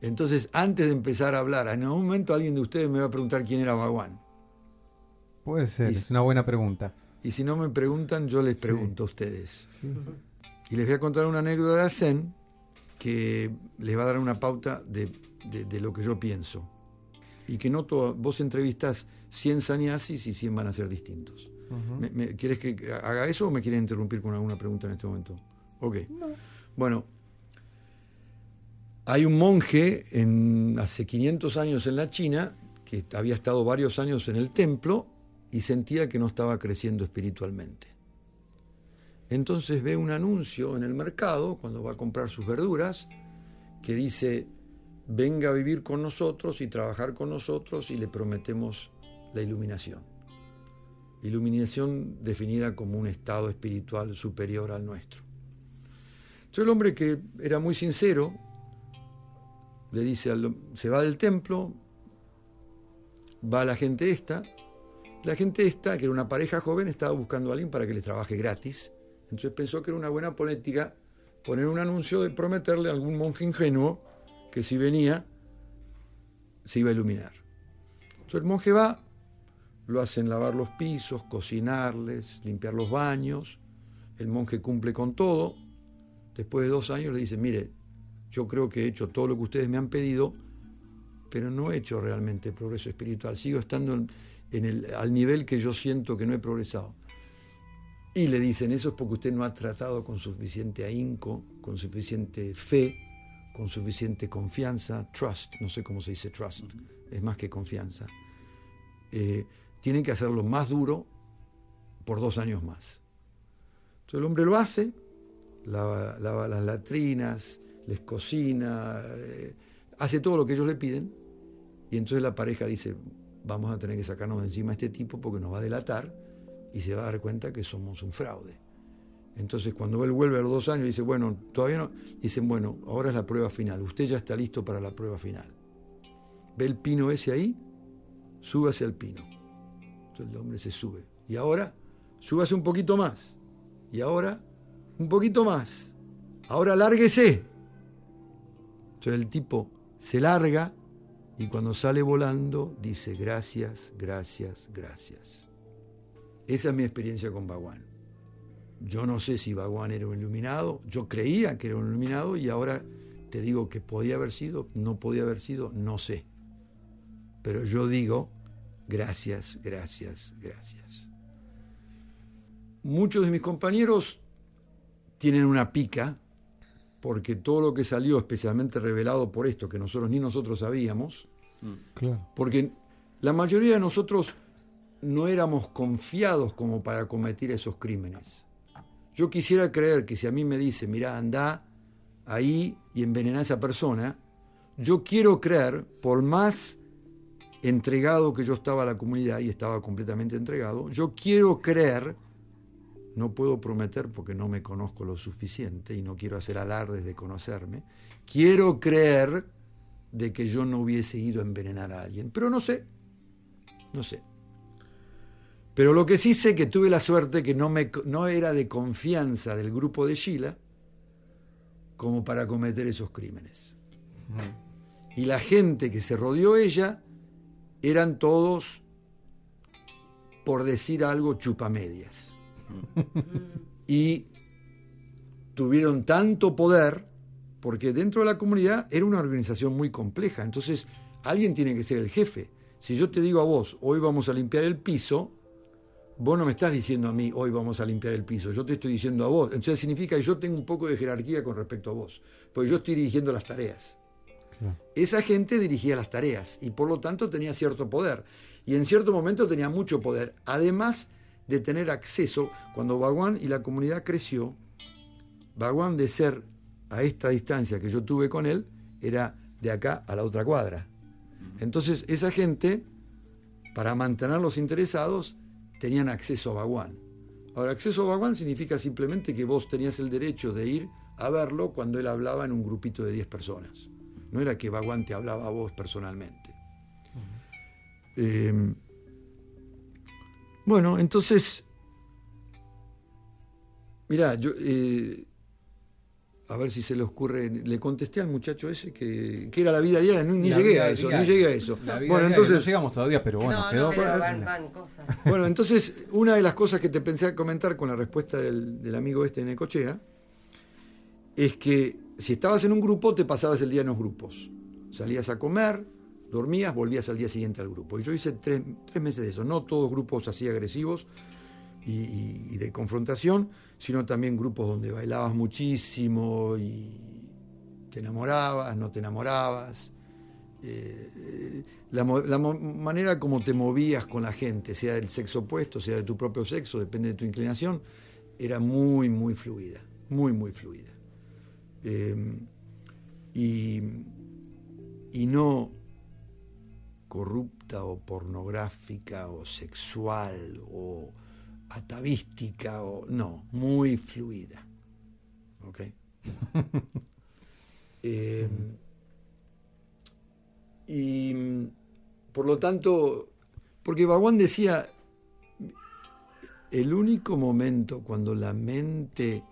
Entonces, antes de empezar a hablar, en algún momento alguien de ustedes me va a preguntar quién era Bhagwan. Puede ser, Y- es una buena pregunta. Y si no me preguntan, yo les Sí. pregunto a ustedes. Sí. Y les voy a contar una anécdota de Zen que les va a dar una pauta de, de- de lo que yo pienso. Y que no todo, vos entrevistas 100 sannyasis y 100 van a ser distintos. Ujú. ¿Me- me- ¿Quieres que haga eso o me quieres interrumpir con alguna pregunta en este momento? Ok. Bueno, hay un monje en, hace 500 años en la China que había estado varios años en el templo y sentía que no estaba creciendo espiritualmente. Entonces ve un anuncio en el mercado, cuando va a comprar sus verduras, que dice, venga a vivir con nosotros y trabajar con nosotros y le prometemos la iluminación. Iluminación definida como un estado espiritual superior al nuestro. Entonces el hombre que era muy sincero, le dice, al- se va del templo, va a la gente esta, la gente esta, que era una pareja joven, estaba buscando a alguien para que les trabaje gratis. Entonces pensó que era una buena política poner un anuncio de prometerle a algún monje ingenuo que si venía, se iba a iluminar. Entonces el monje va, lo hacen lavar los pisos, cocinarles, limpiar los baños. El monje cumple con todo. Después de dos años le dice, mire, yo creo que he hecho todo lo que ustedes me han pedido, pero no he hecho realmente progreso espiritual. Sigo estando en, en el, al nivel que yo siento que no he progresado. Y le dicen, eso es porque usted no ha tratado con suficiente ahínco, con suficiente fe, con suficiente confianza, trust, no sé cómo se dice trust, es más que confianza. Eh, tienen que hacerlo más duro por dos años más. Entonces el hombre lo hace, lava, lava las latrinas, les cocina, eh, hace todo lo que ellos le piden, y entonces la pareja dice, vamos a tener que sacarnos de encima a este tipo porque nos va a delatar y se va a dar cuenta que somos un fraude. Entonces cuando él vuelve a los dos años dice, bueno, todavía no, dicen, bueno, ahora es la prueba final, usted ya está listo para la prueba final. ¿Ve el pino ese ahí? Súbase al pino. Entonces el hombre se sube. Y ahora, súbase un poquito más. Y ahora, un poquito más. Ahora lárguese. Entonces el tipo se larga y cuando sale volando dice gracias, gracias, gracias. Esa es mi experiencia con Baguán. Yo no sé si Baguán era un iluminado, yo creía que era un iluminado y ahora te digo que podía haber sido, no podía haber sido, no sé. Pero yo digo gracias, gracias, gracias. Muchos de mis compañeros tienen una pica porque todo lo que salió, especialmente revelado por esto, que nosotros ni nosotros sabíamos, porque la mayoría de nosotros no éramos confiados como para cometer esos crímenes. Yo quisiera creer que si a mí me dice, mira, anda ahí y envenena a esa persona, yo quiero creer, por más entregado que yo estaba a la comunidad y estaba completamente entregado, yo quiero creer no puedo prometer porque no me conozco lo suficiente y no quiero hacer alardes de conocerme. Quiero creer de que yo no hubiese ido a envenenar a alguien, pero no sé, no sé. Pero lo que sí sé que tuve la suerte que no, me, no era de confianza del grupo de Sheila como para cometer esos crímenes. Y la gente que se rodeó ella eran todos, por decir algo, chupamedias. Y tuvieron tanto poder, porque dentro de la comunidad era una organización muy compleja, entonces alguien tiene que ser el jefe. Si yo te digo a vos, hoy vamos a limpiar el piso, vos no me estás diciendo a mí, hoy vamos a limpiar el piso, yo te estoy diciendo a vos. Entonces significa que yo tengo un poco de jerarquía con respecto a vos, porque yo estoy dirigiendo las tareas. Esa gente dirigía las tareas y por lo tanto tenía cierto poder. Y en cierto momento tenía mucho poder. Además, de tener acceso, cuando Baguán y la comunidad creció, Baguán de ser a esta distancia que yo tuve con él, era de acá a la otra cuadra. Entonces esa gente, para mantenerlos interesados, tenían acceso a Baguán. Ahora, acceso a Baguán significa simplemente que vos tenías el derecho de ir a verlo cuando él hablaba en un grupito de 10 personas. No era que Baguán te hablaba a vos personalmente. Bueno, entonces, mira, yo, eh, a ver si se le ocurre, le contesté al muchacho ese que, era la vida diaria, ni, llegué a eso, ni llegué a eso. bueno, entonces, no llegamos todavía, pero bueno, quedó. Bueno, entonces, una de las cosas que te pensé comentar con la respuesta del, del amigo este en Ecochea es que si estabas en un grupo, te pasabas el día en los grupos. Salías a comer, dormías, volvías al día siguiente al grupo. Y yo hice tres, meses de eso, no todos grupos así agresivos y, de confrontación, sino también grupos donde bailabas muchísimo y te enamorabas, no te enamorabas. Eh, la, manera como te movías con la gente, sea del sexo opuesto, sea de tu propio sexo, depende de tu inclinación, era muy, muy fluida, muy, muy fluida. Eh, y, y no, corrupta o pornográfica o sexual o atavística o no, muy fluida. ¿Ok? Em, y por lo tanto, porque Baguán decía, el único momento cuando la mente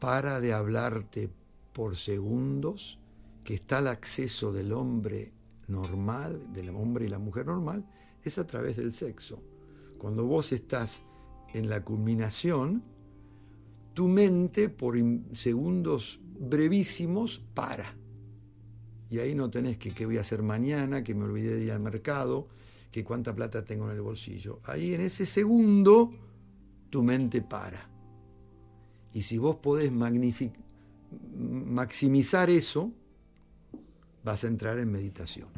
para de hablarte por segundos, que está al acceso del hombre normal, del hombre y la mujer normal, es a través del sexo. Cuando vos estás en la culminación, tu mente por segundos brevísimos para. Y ahí no tenés que qué voy a hacer mañana, que me olvidé de ir al mercado, que cuánta plata tengo en el bolsillo. Ahí en ese segundo tu mente para. Y si vos podés maximizar eso, vas a entrar en meditación.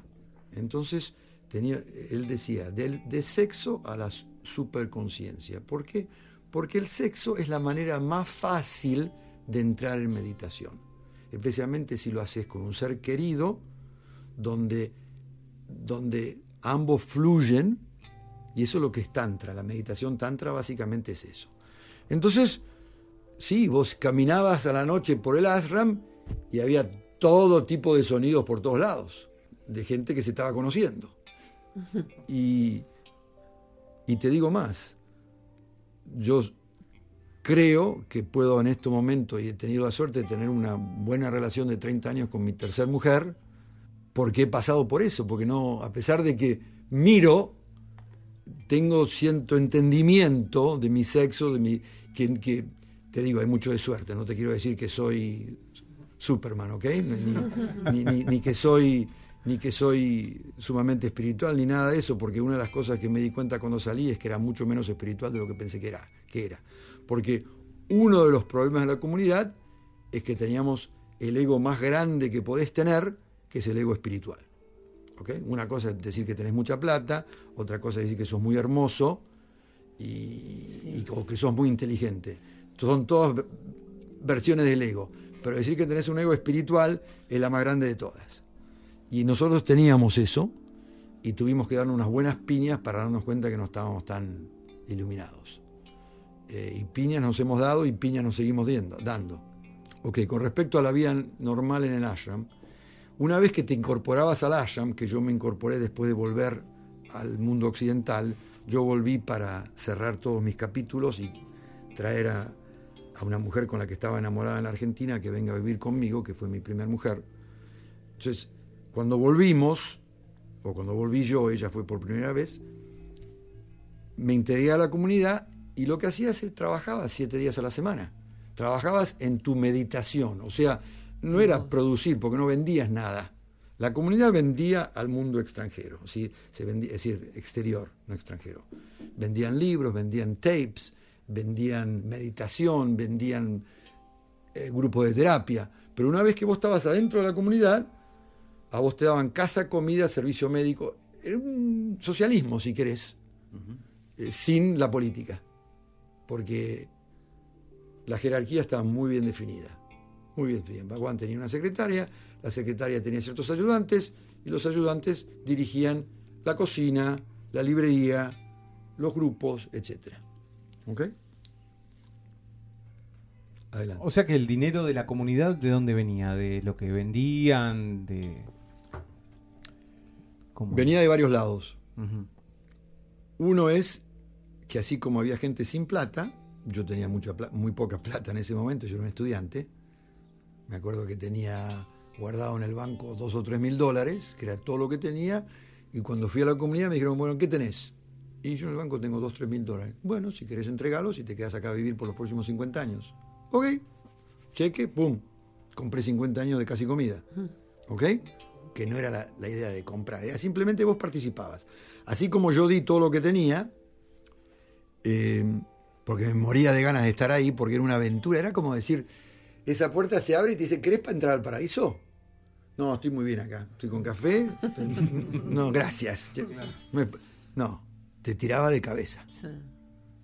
Entonces, tenía, él decía, de sexo a la superconciencia. ¿Por qué? Porque el sexo es la manera más fácil de entrar en meditación. especialmente si lo haces con un ser querido, donde, donde ambos fluyen, y eso es lo que es Tantra. La meditación Tantra básicamente es eso. Entonces, sí, vos caminabas a la noche por el ashram y había todo tipo de sonidos por todos lados, de gente que se estaba conociendo. Y, y te digo más, yo creo que puedo en este momento, y he tenido la suerte de tener una buena relación de 30 años con mi tercer mujer, porque he pasado por eso, porque no, a pesar de que miro, tengo cierto entendimiento de mi sexo, de mi, que, que te digo, hay mucho de suerte, no te quiero decir que soy Superman, ¿ok? Ni, ni- ni que soy ni que soy sumamente espiritual, ni nada de eso, porque una de las cosas que me di cuenta cuando salí es que era mucho menos espiritual de lo que pensé que era. Que era. Porque uno de los problemas de la comunidad es que teníamos el ego más grande que podés tener, que es el ego espiritual. ¿ok? Una cosa es decir que tenés mucha plata, otra cosa es decir que sos muy hermoso y, y- o que sos muy inteligente. Son todas ve- versiones del ego. Pero decir que tenés un ego espiritual es la más grande de todas. Y nosotros teníamos eso y tuvimos que darnos unas buenas piñas para darnos cuenta que no estábamos tan iluminados. Eh, y piñas nos hemos dado y piñas nos seguimos diendo- dando. Ok, con respecto a la vida normal en el ashram, una vez que te incorporabas al ashram, que yo me incorporé después de volver al mundo occidental, yo volví para cerrar todos mis capítulos y traer a, a una mujer con la que estaba enamorada en la Argentina que venga a vivir conmigo, que fue mi primera mujer. Entonces, cuando volvimos, o cuando volví yo, ella fue por primera vez, me integré a la comunidad y lo que hacías es trabajabas siete días a la semana. Trabajabas en tu meditación, o sea, no era producir porque no vendías nada. La comunidad vendía al mundo extranjero, ¿sí? Se vendía, es decir, exterior, no extranjero. Vendían libros, vendían tapes, vendían meditación, vendían eh, grupos de terapia. Pero una vez que vos estabas adentro de la comunidad, a vos te daban casa, comida, servicio médico. Era un socialismo, si querés, eh, sin la política. Porque la jerarquía estaba muy bien definida. Muy bien definida. Bhagwan tenía una secretaria, la secretaria tenía ciertos ayudantes, y los ayudantes dirigían la cocina, la librería, los grupos, etc. ¿Ok? Adelante. O sea que el dinero de la comunidad, ¿de dónde venía? ¿De lo que vendían? ¿De...? ¿Cómo? Venía de varios lados. Uno es que así como había gente sin plata, yo tenía mucha muy poca plata en ese momento, yo era un estudiante, me acuerdo que tenía guardado en el banco dos o tres mil dólares, que era todo lo que tenía, y cuando fui a la comunidad me dijeron, bueno, ¿qué tenés? Y yo en el banco tengo dos, tres mil dólares. Bueno, si querés entregarlos y te quedas acá a vivir por los próximos 50 años. Ok, cheque, pum, compré 50 años de casi comida. ¿Ok? Que no era la, la idea de comprar, era simplemente vos participabas. Así como yo di todo lo que tenía, eh, porque me moría de ganas de estar ahí, porque era una aventura, era como decir, esa puerta se abre y te dice, ¿querés para entrar al paraíso? No, estoy muy bien acá, estoy con café. estoy- No, gracias. No, te tiraba de cabeza. Sí,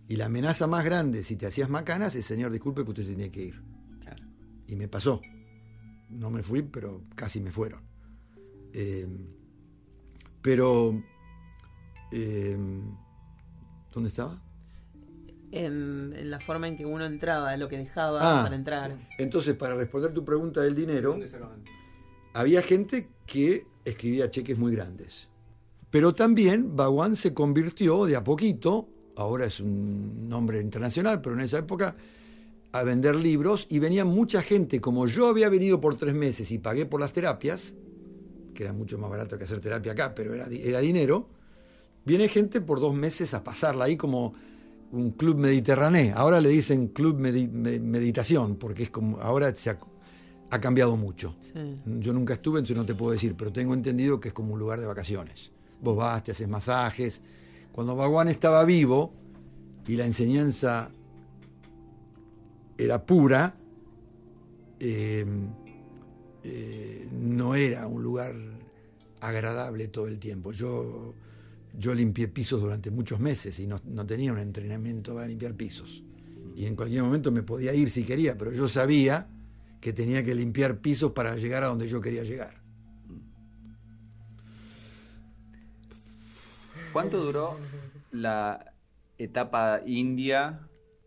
Y la amenaza más grande, si te hacías macanas, es, señor, disculpe que usted se tenía que ir. claro. Y me pasó. No me fui, pero casi me fueron. Eh, pero... eh, ¿Dónde estaba? En, en la forma en que uno entraba, lo que dejaba Ah. para entrar. Entonces, para responder tu pregunta del dinero, había gente que escribía cheques muy grandes. Pero también Bhagwan se convirtió de a poquito, ahora es un nombre internacional, pero en esa época, a vender libros y venía mucha gente, como yo había venido por tres meses y pagué por las terapias, que era mucho más barato que hacer terapia acá, pero era, era dinero, viene gente por dos meses a pasarla ahí como un club mediterráneo. Ahora le dicen club medi- me- meditación, porque es como, ahora se ha, ha cambiado mucho. Sí. Yo nunca estuve, entonces no te puedo decir, pero tengo entendido que es como un lugar de vacaciones. Vos vas, te haces masajes. Cuando Bhagwan estaba vivo y la enseñanza era pura, eh, eh, no era un lugar agradable todo el tiempo. Yo, yo limpié pisos durante muchos meses y no, no tenía un entrenamiento para limpiar pisos. Y en cualquier momento me podía ir si quería, pero yo sabía que tenía que limpiar pisos para llegar a donde yo quería llegar. ¿Cuánto duró la etapa india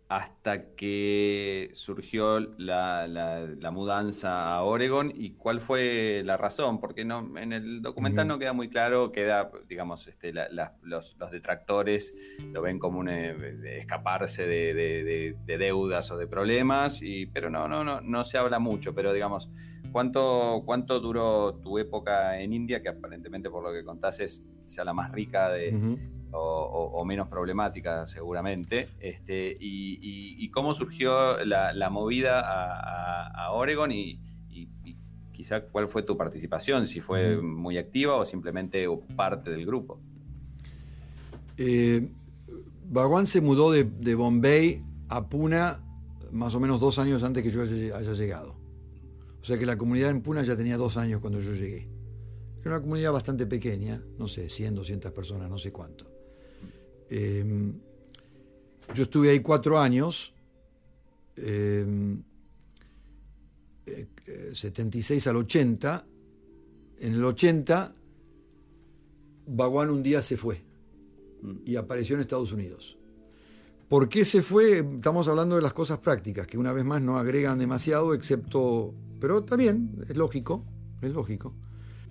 hasta que surgió la, la- la mudanza a Oregon y cuál fue la razón? Porque no, en el documental no queda muy claro, queda, digamos, este, la- los, los detractores lo ven como un eh, de escaparse de, de- de- de deudas o de problemas, y, pero no, no, no, no se habla mucho, pero digamos, ¿cuánto, ¿cuánto duró tu época en India, que aparentemente por lo que contás es quizá la más rica de, Ujú. O, o- o menos problemática seguramente, este, y, y- y cómo surgió la, la movida a, a- a Oregon y, quizá cuál fue tu participación, si fue muy activa o simplemente parte del grupo. Eh, Bhagwan se mudó de, de Bombay a Pune más o menos dos años antes que yo haya, llegado. O sea que la comunidad en Pune ya tenía dos años cuando yo llegué. Era una comunidad bastante pequeña, no sé, 100, 200 personas, no sé cuánto. Eh, yo estuve ahí cuatro años, eh, eh, eh, 76 al 80. En el 80, Bhagwan un día se fue y apareció en Estados Unidos. ¿Por qué se fue? Estamos hablando de las cosas prácticas, que una vez más no agregan demasiado, excepto... Pero también, es lógico, es lógico.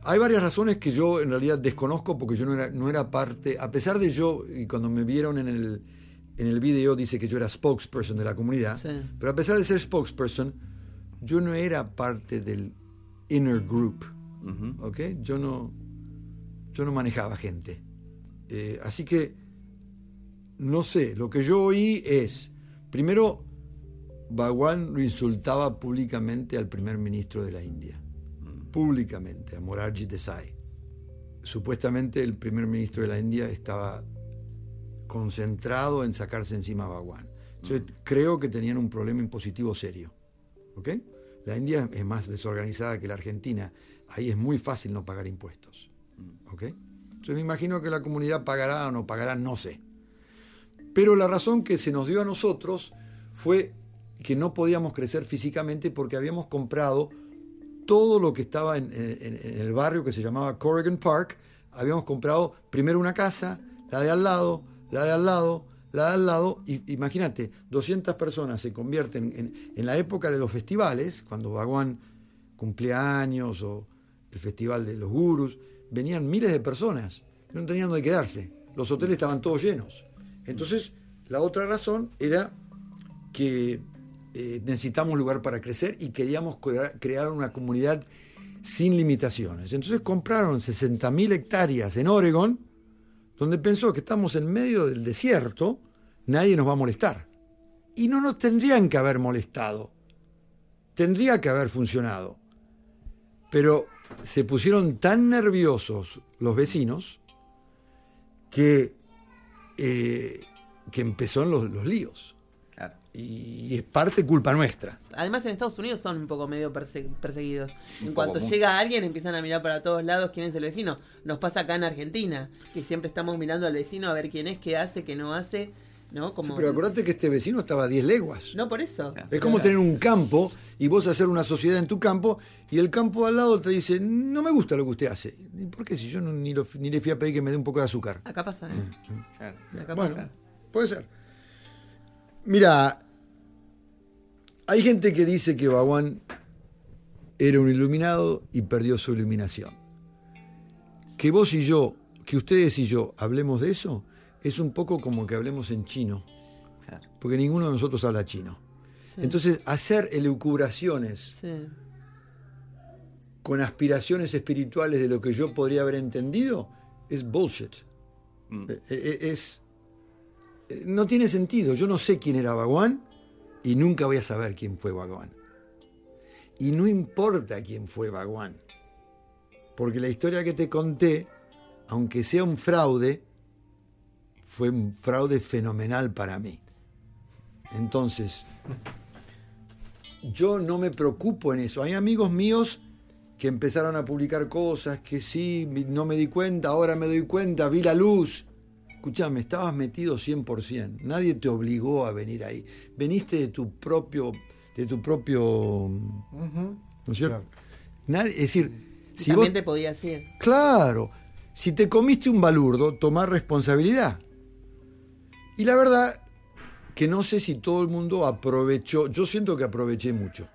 Hay varias razones que yo en realidad desconozco porque yo no era, no era parte, a pesar de yo, y cuando me vieron en el, en el video dice que yo era spokesperson de la comunidad, Sí. pero a pesar de ser spokesperson, yo no era parte del inner group. Ujú. ¿ok? Yo no, yo no manejaba gente. Eh, así que, no sé, lo que yo oí es, primero, Bhagwan lo insultaba públicamente al primer ministro de la India, públicamente, a Morarji Desai. Supuestamente el primer ministro de la India estaba concentrado en sacarse encima a Bhagwan. Entonces, creo que tenían un problema impositivo serio. ¿ok? La India es más desorganizada que la Argentina. Ahí es muy fácil no pagar impuestos. ¿ok? Entonces me imagino que la comunidad pagará o no pagará, no sé. Pero la razón que se nos dio a nosotros fue que no podíamos crecer físicamente porque habíamos comprado todo lo que estaba en, el barrio que se llamaba Corrigan Park. Habíamos comprado primero una casa, la de al lado, la de al lado, la de al lado. Y imagínate, 200 personas se convierten en, en la época de los festivales, cuando Bhagwan cumplía años o el festival de los gurus, venían miles de personas, no tenían donde quedarse. Los hoteles estaban todos llenos. Entonces, la otra razón era que eh, necesitamos lugar para crecer y queríamos crea- crear una comunidad sin limitaciones. Entonces compraron 60.000 hectáreas en Oregon, donde pensó que estamos en medio del desierto, nadie nos va a molestar. Y no nos tendrían que haber molestado. Tendría que haber funcionado. Pero se pusieron tan nerviosos los vecinos que, eh, que empezaron los, los líos. Y es parte culpa nuestra. Además en Estados Unidos son un poco medio perse- perseguidos. En cuanto llega alguien empiezan a mirar para todos lados quién es el vecino. Nos pasa acá en Argentina, que siempre estamos mirando al vecino a ver quién es, qué hace, qué no hace, ¿no? Como Pero acordate que este vecino estaba a 10 leguas. No por eso. Es como tener un campo y vos hacer una sociedad en tu campo y el campo al lado te dice, no me gusta lo que usted hace. ¿Y por qué? Si yo no- ni, lo- ni le fui a pedir que me dé un poco de azúcar. Acá pasa, ¿eh? Claro. Acá Bueno, pasa. puede ser. Mira, hay gente que dice que Bhagwan era un iluminado y perdió su iluminación. Que vos y yo, que ustedes y yo hablemos de eso, es un poco como que hablemos en chino, porque ninguno de nosotros habla chino. Sí. Entonces, hacer elucubraciones Sí. con aspiraciones espirituales de lo que yo podría haber entendido es bullshit. Mm. Eh, eh, Es, eh, no tiene sentido. Yo no sé quién era Bhagwan y nunca voy a saber quién fue Bhagwan. Y no importa quién fue Bhagwan. Porque la historia que te conté, aunque sea un fraude, fue un fraude fenomenal para mí. Entonces, yo no me preocupo en eso. Hay amigos míos que empezaron a publicar cosas que sí, no me di cuenta, ahora me doy cuenta, vi la luz. Escuchame, estabas metido 100%. Nadie te obligó a venir ahí. Veniste de tu propio, de tu propio ¿No es cierto? Claro. Nadie- es decir, Y si también vos te podía decir. Claro, si te comiste un balurdo, tomar responsabilidad. Y la verdad que no sé si todo el mundo aprovechó, yo siento que aproveché mucho.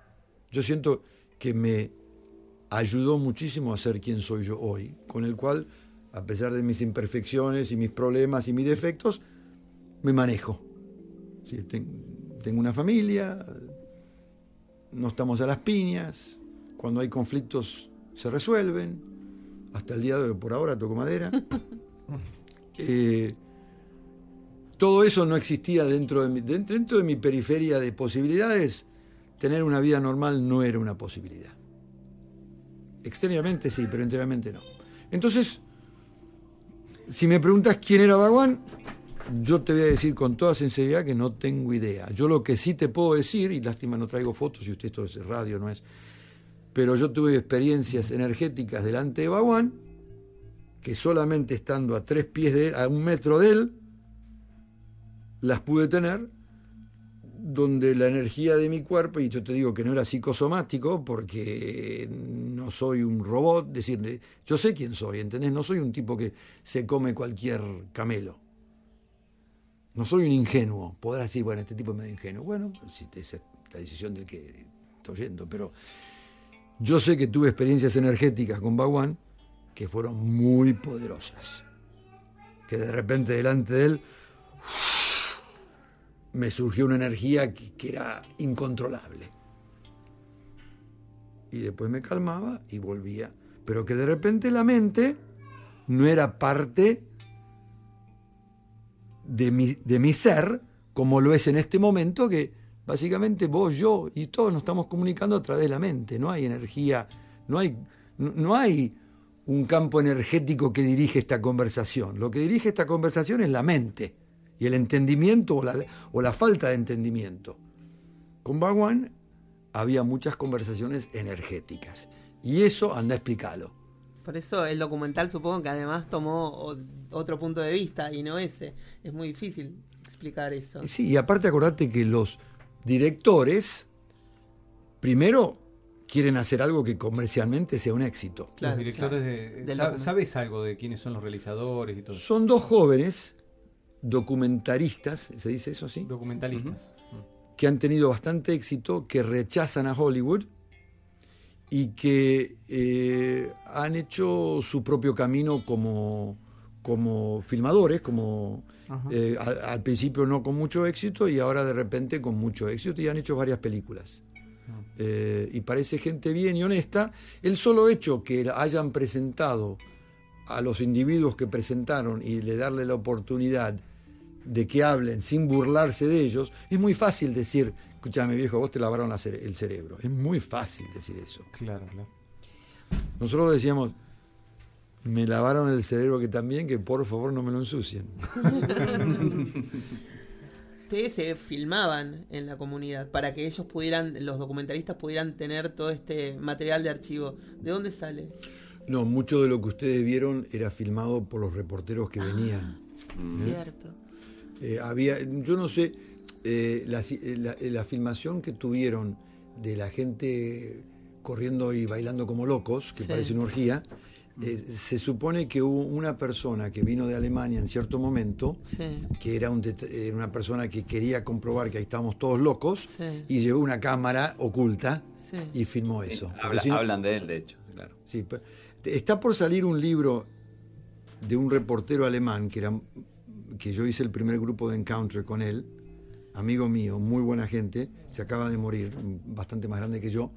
Yo siento que me ayudó muchísimo a ser quien soy yo hoy, con el cual, a pesar de mis imperfecciones y mis problemas y mis defectos, me manejo. Sí, tengo una familia, no estamos a las piñas, cuando hay conflictos se resuelven, hasta el día de hoy, por ahora toco madera. Eh, todo eso no existía dentro de, mi, dent- dentro de mi periferia de posibilidades. Tener una vida normal no era una posibilidad. Externamente sí, pero interiormente no. Entonces, si me preguntas quién era Baguán, yo te voy a decir con toda sinceridad que no tengo idea. Yo lo que sí te puedo decir, y lástima no traigo fotos, y usted esto es radio, no es. Pero yo tuve experiencias energéticas delante de Baguán, que solamente estando a tres pies de él, a un metro de él, las pude tener, donde la energía de mi cuerpo, y yo te digo que no era psicosomático, porque no soy un robot, decirle, yo sé quién soy, ¿entendés? No soy un tipo que se come cualquier camelo. No soy un ingenuo. Podrás decir, bueno, este tipo es medio ingenuo. Bueno, es la decisión del que está oyendo, pero yo sé que tuve experiencias energéticas con Baguán que fueron muy poderosas. Que de repente delante de él me surgió una energía que, era incontrolable. Y después me calmaba y volvía. Pero que de repente la mente no era parte de mi, de mi ser, como lo es en este momento, que básicamente vos, yo y todos nos estamos comunicando a través de la mente. No hay energía, no hay, no hay un campo energético que dirige esta conversación. Lo que dirige esta conversación es la mente y el entendimiento o la, o la falta de entendimiento. Con Bhagwan había muchas conversaciones energéticas. Y eso anda a explicarlo. Por eso el documental supongo que además tomó otro punto de vista y no ese. Es muy difícil explicar eso. Sí, y aparte acordate que los directores, primero, quieren hacer algo que comercialmente sea un éxito. Claro, los directores de. ¿Sabes algo de quiénes son los realizadores y todo? eso? Son dos jóvenes documentaristas, ¿se dice eso así? Documentalistas. que han tenido bastante éxito, que rechazan a Hollywood y que eh, han hecho su propio camino como, como filmadores, como eh, al, al principio no con mucho éxito y ahora de repente con mucho éxito y han hecho varias películas. Eh, y parece gente bien y honesta. El solo hecho que hayan presentado a los individuos que presentaron y le darle la oportunidad de que hablen sin burlarse de ellos, es muy fácil decir, escúchame viejo, vos te lavaron la cere- el cerebro. Es muy fácil decir eso. Claro, claro. Nosotros decíamos, me lavaron el cerebro que también, que por favor no me lo ensucien. Ustedes se filmaban en la comunidad para que ellos pudieran, los documentalistas pudieran tener todo este material de archivo. ¿De dónde sale? No, mucho de lo que ustedes vieron era filmado por los reporteros que venían. Cierto. Eh, había, yo no sé, eh, la, la- la filmación que tuvieron de la gente corriendo y bailando como locos, que Sí. parece una orgía, eh, se supone que hubo una persona que vino de Alemania en cierto momento, Sí. que era, un una persona que quería comprobar que ahí estábamos todos locos, Sí. y llevó una cámara oculta Sí. y filmó eso. Sí, Porque habla- si no- hablan de él, de hecho, claro. Sí, está por salir un libro de un reportero alemán que era que yo hice el primer grupo de encounter con él, amigo mío, muy buena gente, se acaba de morir, bastante más grande que yo.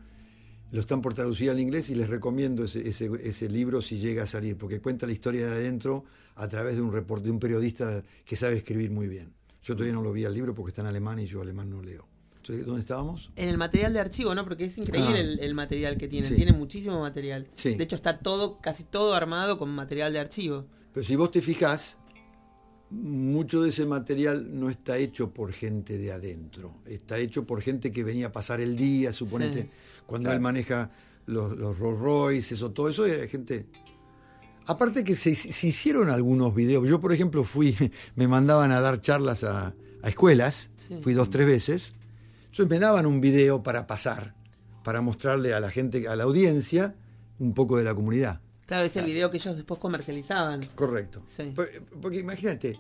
Lo están por traducir al inglés y les recomiendo ese, ese- ese libro si llega a salir, porque cuenta la historia de adentro a través de un report, de un periodista que sabe escribir muy bien. Yo todavía no lo vi al libro porque está en alemán y yo alemán no leo. Entonces, ¿Dónde estábamos? En el material de archivo, ¿no? Porque es increíble Ah. el, el material que tienen. Sí. Tienen muchísimo material. Sí. De hecho, está todo, casi todo armado con material de archivo. Pero si vos te fijás, mucho de ese material no está hecho por gente de adentro, está hecho por gente que venía a pasar el día, suponete, Sí. cuando Claro. él maneja los, los Rolls Royces o todo eso, era gente... Aparte que se, se hicieron algunos videos, yo por ejemplo fui, me mandaban a dar charlas a, a escuelas, Sí. fui dos, tres veces, entonces me daban un video para pasar, para mostrarle a la gente, a la audiencia, un poco de la comunidad. Claro, es el video que ellos después comercializaban. Correcto. Sí. Por- Porque imagínate,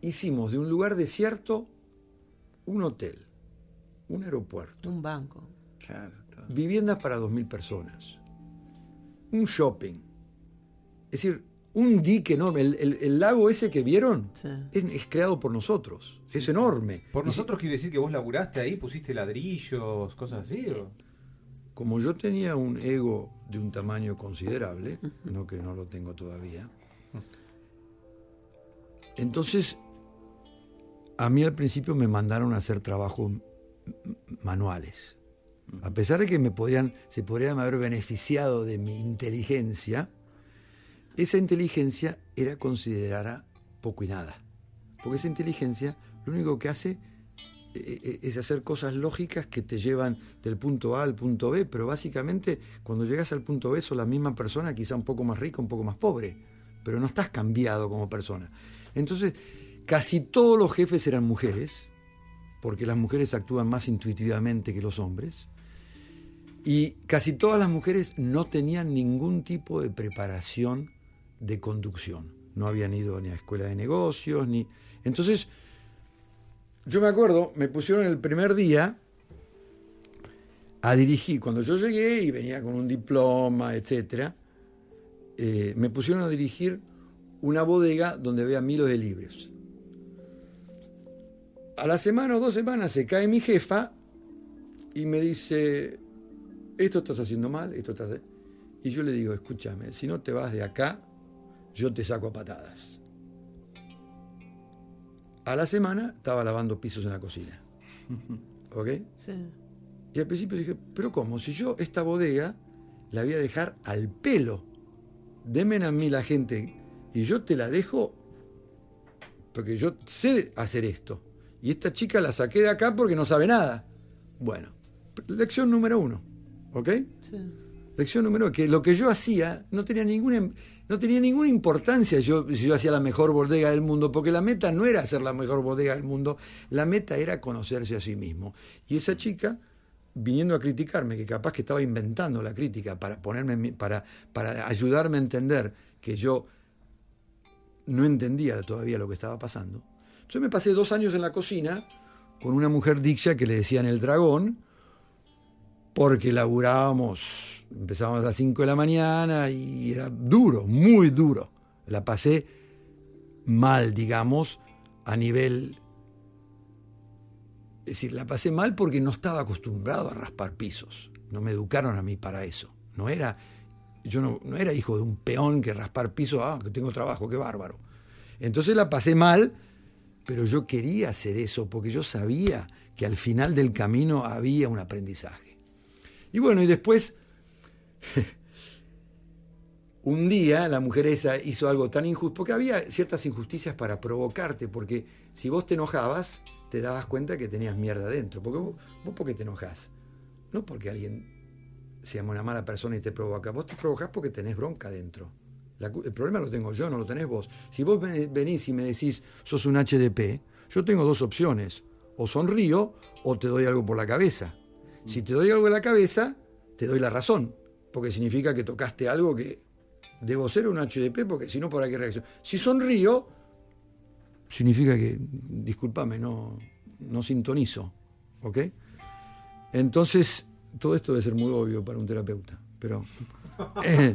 hicimos de un lugar desierto un hotel, un aeropuerto, Un banco. Claro, todo. viviendas para 2.000 personas, un shopping. Es decir, un dique enorme. El, el- el lago ese que vieron Sí. es, es creado por nosotros. Es enorme. ¿Por Y nosotros quiere decir que vos laburaste ahí, pusiste ladrillos, cosas así? o? como yo tenía un ego de un tamaño considerable, no que no lo tengo todavía, entonces a mí al principio me mandaron a hacer trabajos manuales. A pesar de que me podrían, se podrían haber beneficiado de mi inteligencia, esa inteligencia era considerada poco y nada. Porque esa inteligencia lo único que hace es hacer cosas lógicas que te llevan del punto A al punto B, pero básicamente cuando llegas al punto B sos la misma persona, quizá un poco más rica, un poco más pobre, pero no estás cambiado como persona. Entonces, casi todos los jefes eran mujeres, porque las mujeres actúan más intuitivamente que los hombres, y casi todas las mujeres no tenían ningún tipo de preparación de conducción. No habían ido ni a escuela de negocios, ni... Entonces, yo me acuerdo, me pusieron el primer día a dirigir. Cuando yo llegué y venía con un diploma, etcétera, eh, me pusieron a dirigir una bodega donde había miles de libros. A la semana o dos semanas se cae mi jefa y me dice, esto estás haciendo mal, esto estás... Y yo le digo, escúchame, si no te vas de acá, yo te saco a patadas. A la semana estaba lavando pisos en la cocina. ¿Ok? Sí. Y al principio dije, pero ¿cómo? Si yo esta bodega la voy a dejar al pelo. Demen a mí la gente y yo te la dejo porque yo sé hacer esto. Y esta chica la saqué de acá porque no sabe nada. Bueno, lección número uno. ¿Ok? Sí. Lección número uno, que lo que yo hacía no tenía ninguna, no tenía ninguna importancia yo, si yo hacía la mejor bodega del mundo, porque la meta no era hacer la mejor bodega del mundo, la meta era conocerse a sí mismo. Y esa chica, viniendo a criticarme, que capaz que estaba inventando la crítica para, ponerme, para, para ayudarme a entender que yo no entendía todavía lo que estaba pasando. Yo me pasé dos años en la cocina con una mujer dixa que le decían el dragón, porque laburábamos, empezábamos a las 5 de la mañana y era duro, muy duro. La pasé mal, digamos, a nivel... Es decir, la pasé mal porque no estaba acostumbrado a raspar pisos. No me educaron a mí para eso. No era, yo no, no era hijo de un peón que raspar pisos, ah, que tengo trabajo, qué bárbaro. Entonces la pasé mal, pero yo quería hacer eso porque yo sabía que al final del camino había un aprendizaje. Y bueno, y después, un día la mujer esa hizo algo tan injusto, porque había ciertas injusticias para provocarte, porque si vos te enojabas, te dabas cuenta que tenías mierda dentro. Porque vos, vos ¿por qué te enojás? No porque alguien sea una mala persona y te provoca, vos te provocás porque tenés bronca dentro. El problema lo tengo yo, no lo tenés vos. Si vos ven- venís y me decís, sos un HDP, yo tengo dos opciones. O sonrío o te doy algo por la cabeza. Si te doy algo en la cabeza, te doy la razón. Porque significa que tocaste algo que debo ser un HDP, porque si no, ¿para qué reacción? Si sonrío, significa que, discúlpame, no, no sintonizo. ¿Ok? Entonces, todo esto debe ser muy obvio para un terapeuta. Pero. eh,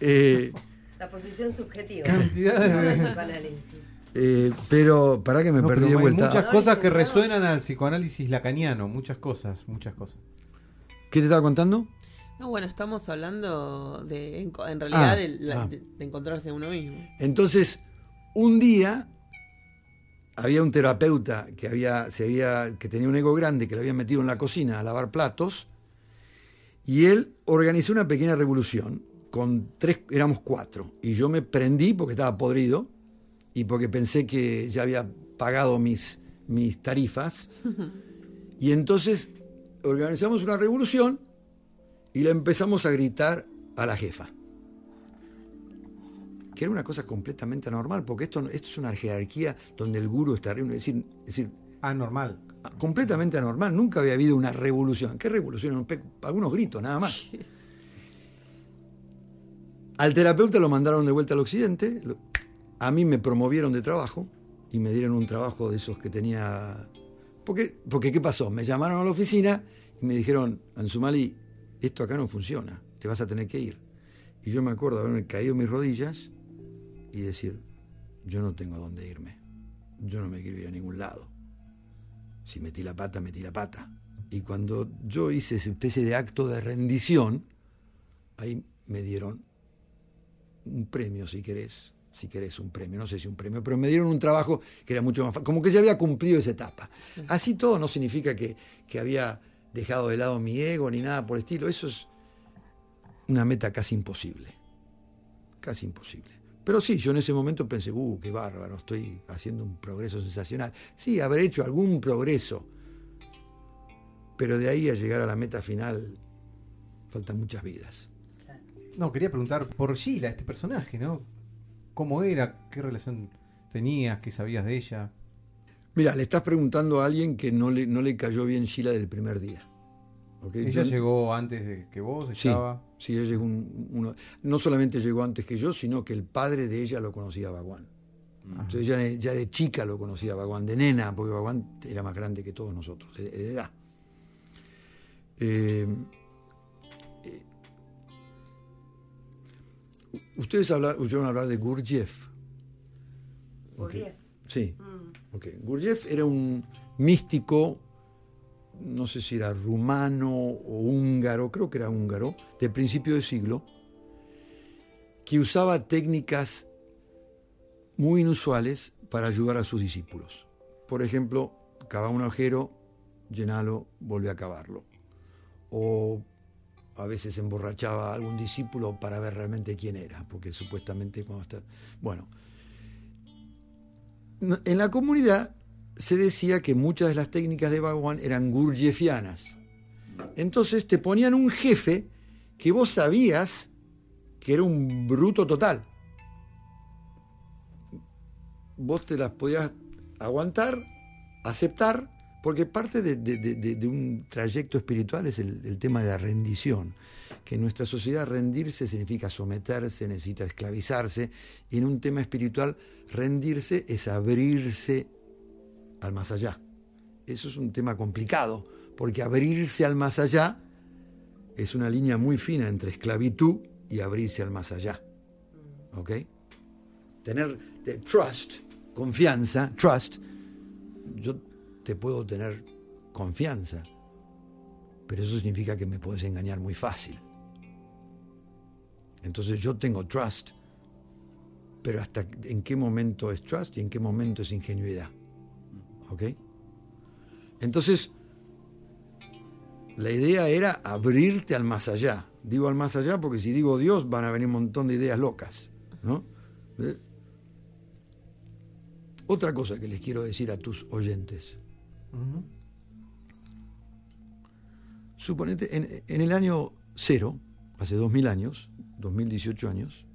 eh, La posición subjetiva. Cantidad de- eh, pero, para que me No, perdí de hay vuelta. muchas cosas que resuenan al psicoanálisis lacaniano, muchas cosas, muchas cosas. ¿Qué te estaba contando? No, bueno, estamos hablando de, en, en realidad, Ah, de, la- ah. de- de encontrarse a uno mismo. Entonces, un día había un terapeuta que, había, se había, que tenía un ego grande, que lo había metido en la cocina a lavar platos, y él organizó una pequeña revolución. Con tres, éramos cuatro. Y yo me prendí porque estaba podrido y porque pensé que ya había pagado mis, mis tarifas. Y entonces organizamos una revolución y le empezamos a gritar a la jefa que era una cosa completamente anormal, porque esto, esto es una jerarquía donde el gurú está arriba. Es decir, es decir, Anormal. completamente anormal. Nunca había habido una revolución. ¿Qué revolución? Algunos gritos, nada más. Al terapeuta lo mandaron de vuelta al occidente. A mí me promovieron de trabajo y me dieron un trabajo de esos que tenía. Porque, porque ¿qué pasó? Me llamaron a la oficina y me dijeron, Ansumali, esto acá no funciona, te vas a tener que ir. Y yo me acuerdo de haberme caído en mis rodillas y decir, yo no tengo a dónde irme. Yo no me quiero ir a ningún lado. Si metí la pata, metí la pata. Y cuando yo hice esa especie de acto de rendición, ahí me dieron un premio, si querés, si querés un premio, no sé si un premio, pero me dieron un trabajo que era mucho más fácil, como que ya había cumplido esa etapa. Así todo no significa que, que había dejado de lado mi ego ni nada por el estilo, eso es una meta casi imposible, casi imposible. Pero sí, yo en ese momento pensé, uh, qué bárbaro, estoy haciendo un progreso sensacional. Sí, habré hecho algún progreso, pero de ahí a llegar a la meta final faltan muchas vidas. No, quería preguntar por Sheila, este personaje, ¿no? ¿Cómo era? ¿Qué relación tenías? ¿Qué sabías de ella? Mira, le estás preguntando a alguien que no le, no le cayó bien Sheila del primer día. ¿ok? Ella Yo- llegó antes de que vos, Sí, estaba. sí, ella llegó un- uno, no solamente llegó antes que yo, sino que el padre de ella lo conocía a Baguán. Entonces ya de, ya de chica lo conocía a Baguán, de nena, porque Baguán era más grande que todos nosotros, de, de edad. Eh, eh, ustedes habla- oyeron hablar de Gurdjieff. Ok. Gurdjieff. Sí. Mm. Ok. Gurdjieff era un místico, no sé si era rumano o húngaro, creo que era húngaro, de principio de siglo, que usaba técnicas muy inusuales para ayudar a sus discípulos. Por ejemplo, cavaba un agujero, llenalo, volví a cavarlo. O a veces emborrachaba a algún discípulo para ver realmente quién era, porque supuestamente cuando está... Bueno, no- en la comunidad se decía que muchas de las técnicas de Bhagwan eran gurdjieffianas. Entonces te ponían un jefe que vos sabías que era un bruto total. Vos te las podías aguantar, aceptar, porque parte de, un trayecto espiritual es el tema de la rendición. Que en nuestra sociedad rendirse significa someterse, necesita esclavizarse, y en un tema espiritual rendirse es abrirse al más allá. Eso es un tema complicado, porque abrirse al más allá es una línea muy fina entre esclavitud y abrirse al más allá. ¿Ok? Tener de- trust, confianza, trust, yo te puedo tener confianza, pero eso significa que me puedes engañar muy fácil. Entonces yo tengo trust, pero hasta en qué momento es trust y en qué momento es ingenuidad. ¿Ok? Entonces, la idea era abrirte al más allá. Digo al más allá porque si digo Dios van a venir un montón de ideas locas. ¿no? Otra cosa que les quiero decir a tus oyentes. Suponete, en, en el año cero, hace 2000 años, 2018 años,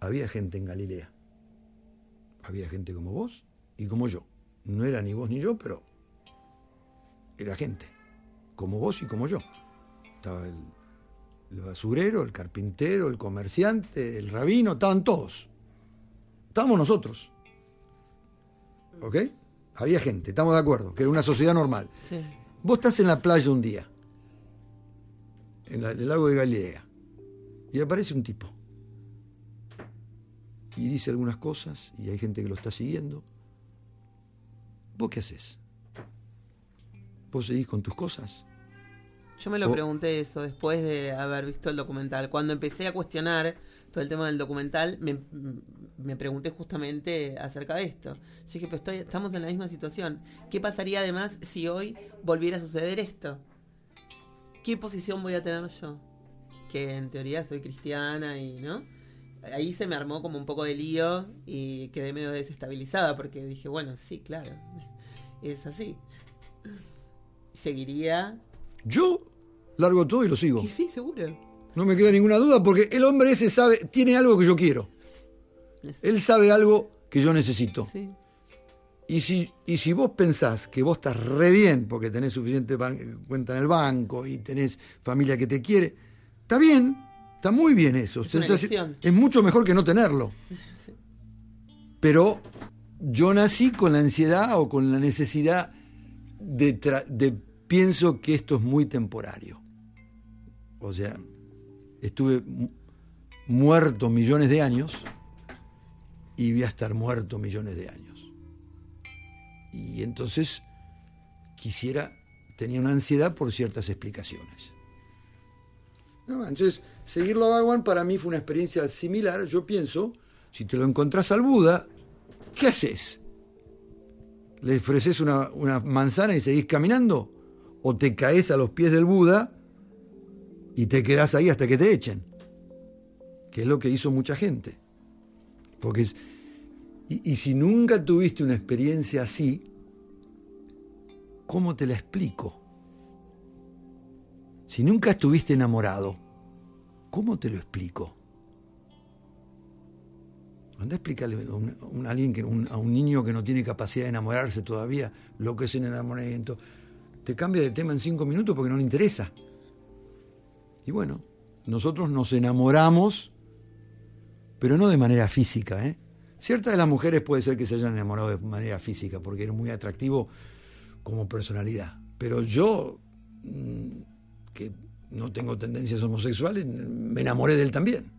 había gente en Galilea. Había gente como vos y como yo. No era ni vos ni yo, pero era gente. Como vos y como yo. Estaba el, el basurero, el carpintero, el comerciante, el rabino, estaban todos. Estábamos nosotros. ¿Ok? Había gente, estamos de acuerdo, que era una sociedad normal. Sí. Vos estás en la playa un día, en, la- en el lago de Galilea, y aparece un tipo. Y dice algunas cosas, y hay gente que lo está siguiendo. ¿Vos qué haces? ¿Vos seguís con tus cosas? Yo me lo pregunté eso después de haber visto el documental. Cuando empecé a cuestionar todo el tema del documental, me, me pregunté justamente acerca de esto. Yo dije, pues estoy, estamos en la misma situación. ¿Qué pasaría además si hoy volviera a suceder esto? ¿Qué posición voy a tener yo? Que en teoría soy cristiana y, ¿no? Ahí se me armó como un poco de lío y quedé medio desestabilizada porque dije, bueno, sí, claro, es así. Seguiría Yo largo todo y lo sigo. sí, seguro. No me queda ninguna duda porque el hombre ese sabe, tiene algo que yo quiero. Él sabe algo que yo necesito. Sí. Y si, y si vos pensás que vos estás re bien porque tenés suficiente cuenta en el banco y tenés familia que te quiere, está bien, está muy bien eso. Es mucho mejor que no tenerlo. Pero yo nací con la ansiedad o con la necesidad de, pienso que esto es muy temporario. O sea, estuve mu- muerto millones de años y voy a estar muerto millones de años. Y entonces quisiera, tenía una ansiedad por ciertas explicaciones. Entonces, seguirlo a Bhagwan para mí fue una experiencia similar. Yo pienso, si te lo encontrás al Buda, ¿qué haces? ¿Le ofreces una, manzana y seguís caminando? ¿O te caes a los pies del Buda y te quedás ahí hasta que te echen? Que es lo que hizo mucha gente. Porque y si nunca tuviste una experiencia así, ¿cómo te la explico? Si nunca estuviste enamorado, ¿cómo te lo explico? Anda a explicarle a, un, alguien que, a un niño que no tiene capacidad de enamorarse todavía lo que es el enamoramiento. Te cambia de tema en cinco minutos porque no le interesa. Y bueno, nosotros nos enamoramos, pero no de manera física. ¿eh? Ciertas de las mujeres puede ser que se hayan enamorado de manera física porque era muy atractivo como personalidad. Pero yo, mm, que no tengo tendencias homosexuales, me enamoré de él también.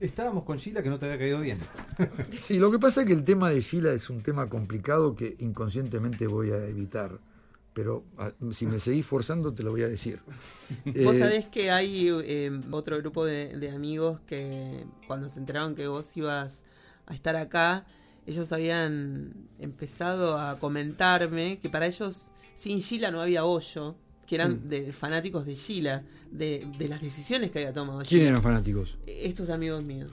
Estábamos con Sheila que no te había caído bien. Sí, lo que pasa es que el tema de Sheila es un tema complicado que inconscientemente voy a evitar. Pero ah, si me seguís forzando, te lo voy a decir. Vos Eh, sabés que hay eh, otro grupo de, de amigos que cuando se enteraron que vos ibas a estar acá, ellos habían empezado a comentarme que para ellos sin Sheila no había hoyo, que eran Mm. de fanáticos de Sheila, de, de las decisiones que había tomado ¿Quién Sheila. eran fanáticos? Estos amigos míos.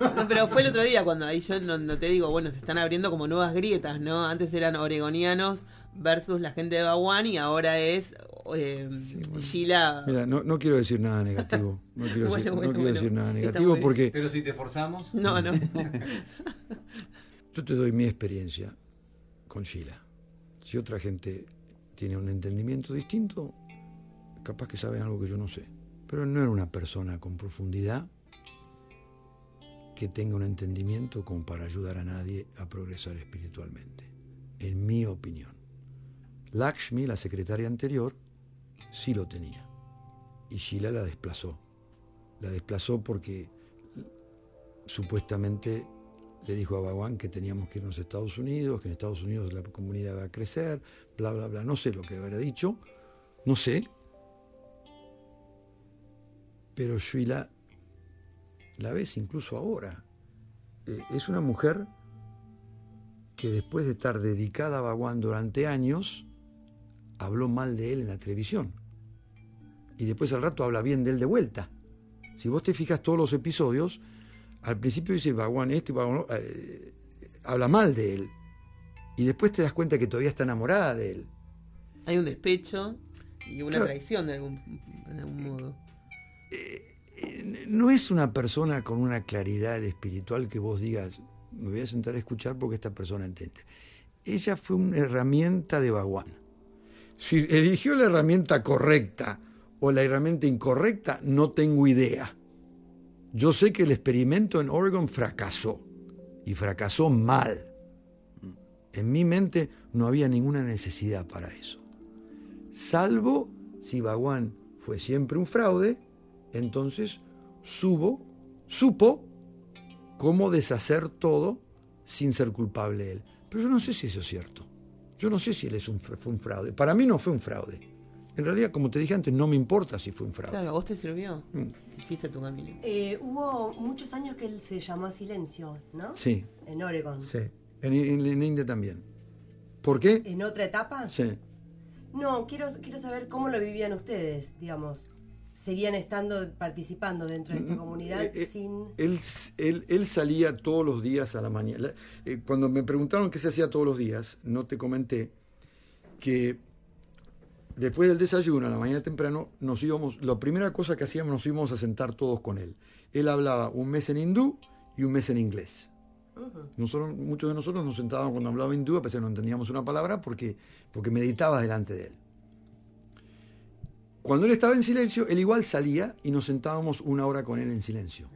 No, pero fue el otro día cuando ahí yo no, no te digo, bueno, se están abriendo como nuevas grietas, ¿no? Antes eran oregonianos versus la gente de Baguán y ahora es eh, Sheila. Mira, no, no quiero decir nada negativo. No quiero, Bueno, decir, no bueno, quiero bueno. decir nada negativo porque Pero si te forzamos. No, no. yo te doy mi experiencia con Sheila. Si otra gente tiene un entendimiento distinto, capaz que saben algo que yo no sé. Pero no era una persona con profundidad que tenga un entendimiento como para ayudar a nadie a progresar espiritualmente, en mi opinión. Lakshmi, la secretaria anterior, sí lo tenía. Y Sheila la desplazó. La desplazó porque supuestamente le dijo a Bhagwan que teníamos que irnos a Estados Unidos, que en Estados Unidos la comunidad va a crecer, bla, bla, bla. No sé lo que habrá dicho, no sé. Pero Sheila la ves incluso ahora. Eh, es una mujer que después de estar dedicada a Bhagwan durante años, habló mal de él en la televisión. Y después al rato habla bien de él de vuelta. Si vos te fijas todos los episodios, al principio dice Bhagwan esto y Bhagwan eh, habla mal de él. Y después te das cuenta que todavía está enamorada de él. Hay un despecho y una Claro. traición de algún, de algún modo. No es una persona con una claridad espiritual que vos digas, me voy a sentar a escuchar porque esta persona entiende. Ella fue una herramienta de Bhagwan. Si eligió la herramienta correcta o la herramienta incorrecta, no tengo idea. Yo sé que el experimento en Oregon fracasó y fracasó mal. En mi mente no había ninguna necesidad para eso. Salvo si Bhagwan fue siempre un fraude, entonces subo, supo cómo deshacer todo sin ser culpable él. Pero yo no sé si eso es cierto. Yo no sé si él es un, fue un fraude. Para mí no fue un fraude. En realidad, como te dije antes, no me importa si fue un fraude. Claro, a vos te sirvió. Mm. Hiciste tu camino. Eh, hubo muchos años que él se llamó a silencio, ¿no? Sí, En Oregon. sí. En, en- en India también. ¿Por qué? ¿En otra etapa? Sí. No, quiero, quiero saber cómo lo vivían ustedes, digamos. ¿Seguían estando, participando dentro de esta comunidad Eh, eh, sin...? Él, él- él salía todos los días a la mañana. Eh, Cuando me preguntaron qué se hacía todos los días, no te comenté que después del desayuno, a la mañana temprano, nos íbamos, la primera cosa que hacíamos, nos íbamos a sentar todos con él. Él hablaba un mes en hindú y un mes en inglés. Nosotros, muchos de nosotros nos sentábamos cuando hablaba hindú, a pesar de que no entendíamos una palabra, porque, porque meditaba delante de él. Cuando él estaba en silencio, él igual salía y nos sentábamos una hora con él en silencio.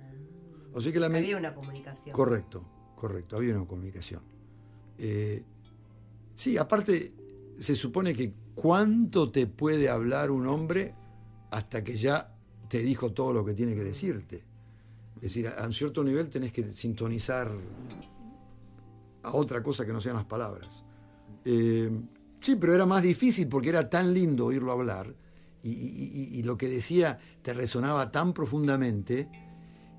O sea que la Había una comunicación. Correcto, correcto, había una comunicación. Eh, sí, aparte, se supone que cuánto te puede hablar un hombre hasta que ya te dijo todo lo que tiene que decirte. Es decir, a, a un cierto nivel tenés que sintonizar a otra cosa que no sean las palabras. Eh, sí, pero era más difícil porque era tan lindo oírlo hablar y, y- y- y lo que decía te resonaba tan profundamente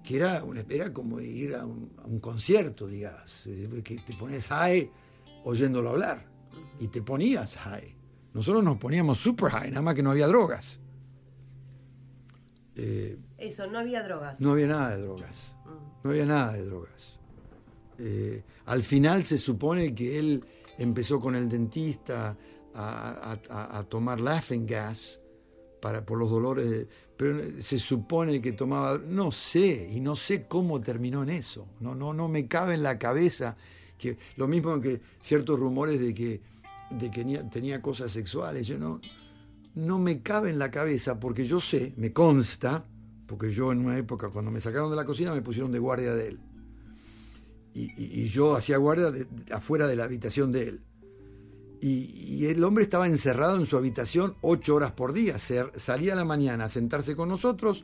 que era, una, era como ir a un, a un concierto, digas, que te pones high oyéndolo hablar y te ponías high. Nosotros nos poníamos super high, nada más que no había drogas. Eh, Eso, no había drogas. no había nada de drogas. No había nada de drogas. Eh, al final se supone que él empezó con el dentista a, a- a- a tomar laughing gas por los dolores, pero se supone que tomaba, no sé, y no sé cómo terminó en eso. No, no, no me cabe en la cabeza que lo mismo que ciertos rumores de que, de que tenía, cosas sexuales. Yo no, no me cabe en la cabeza porque yo sé, me consta, porque yo en una época cuando me sacaron de la cocina me pusieron de guardia de él. Y, yo hacía guardia afuera de la habitación de él. Y, el hombre estaba encerrado en su habitación ocho horas por día. Salía a la mañana a sentarse con nosotros,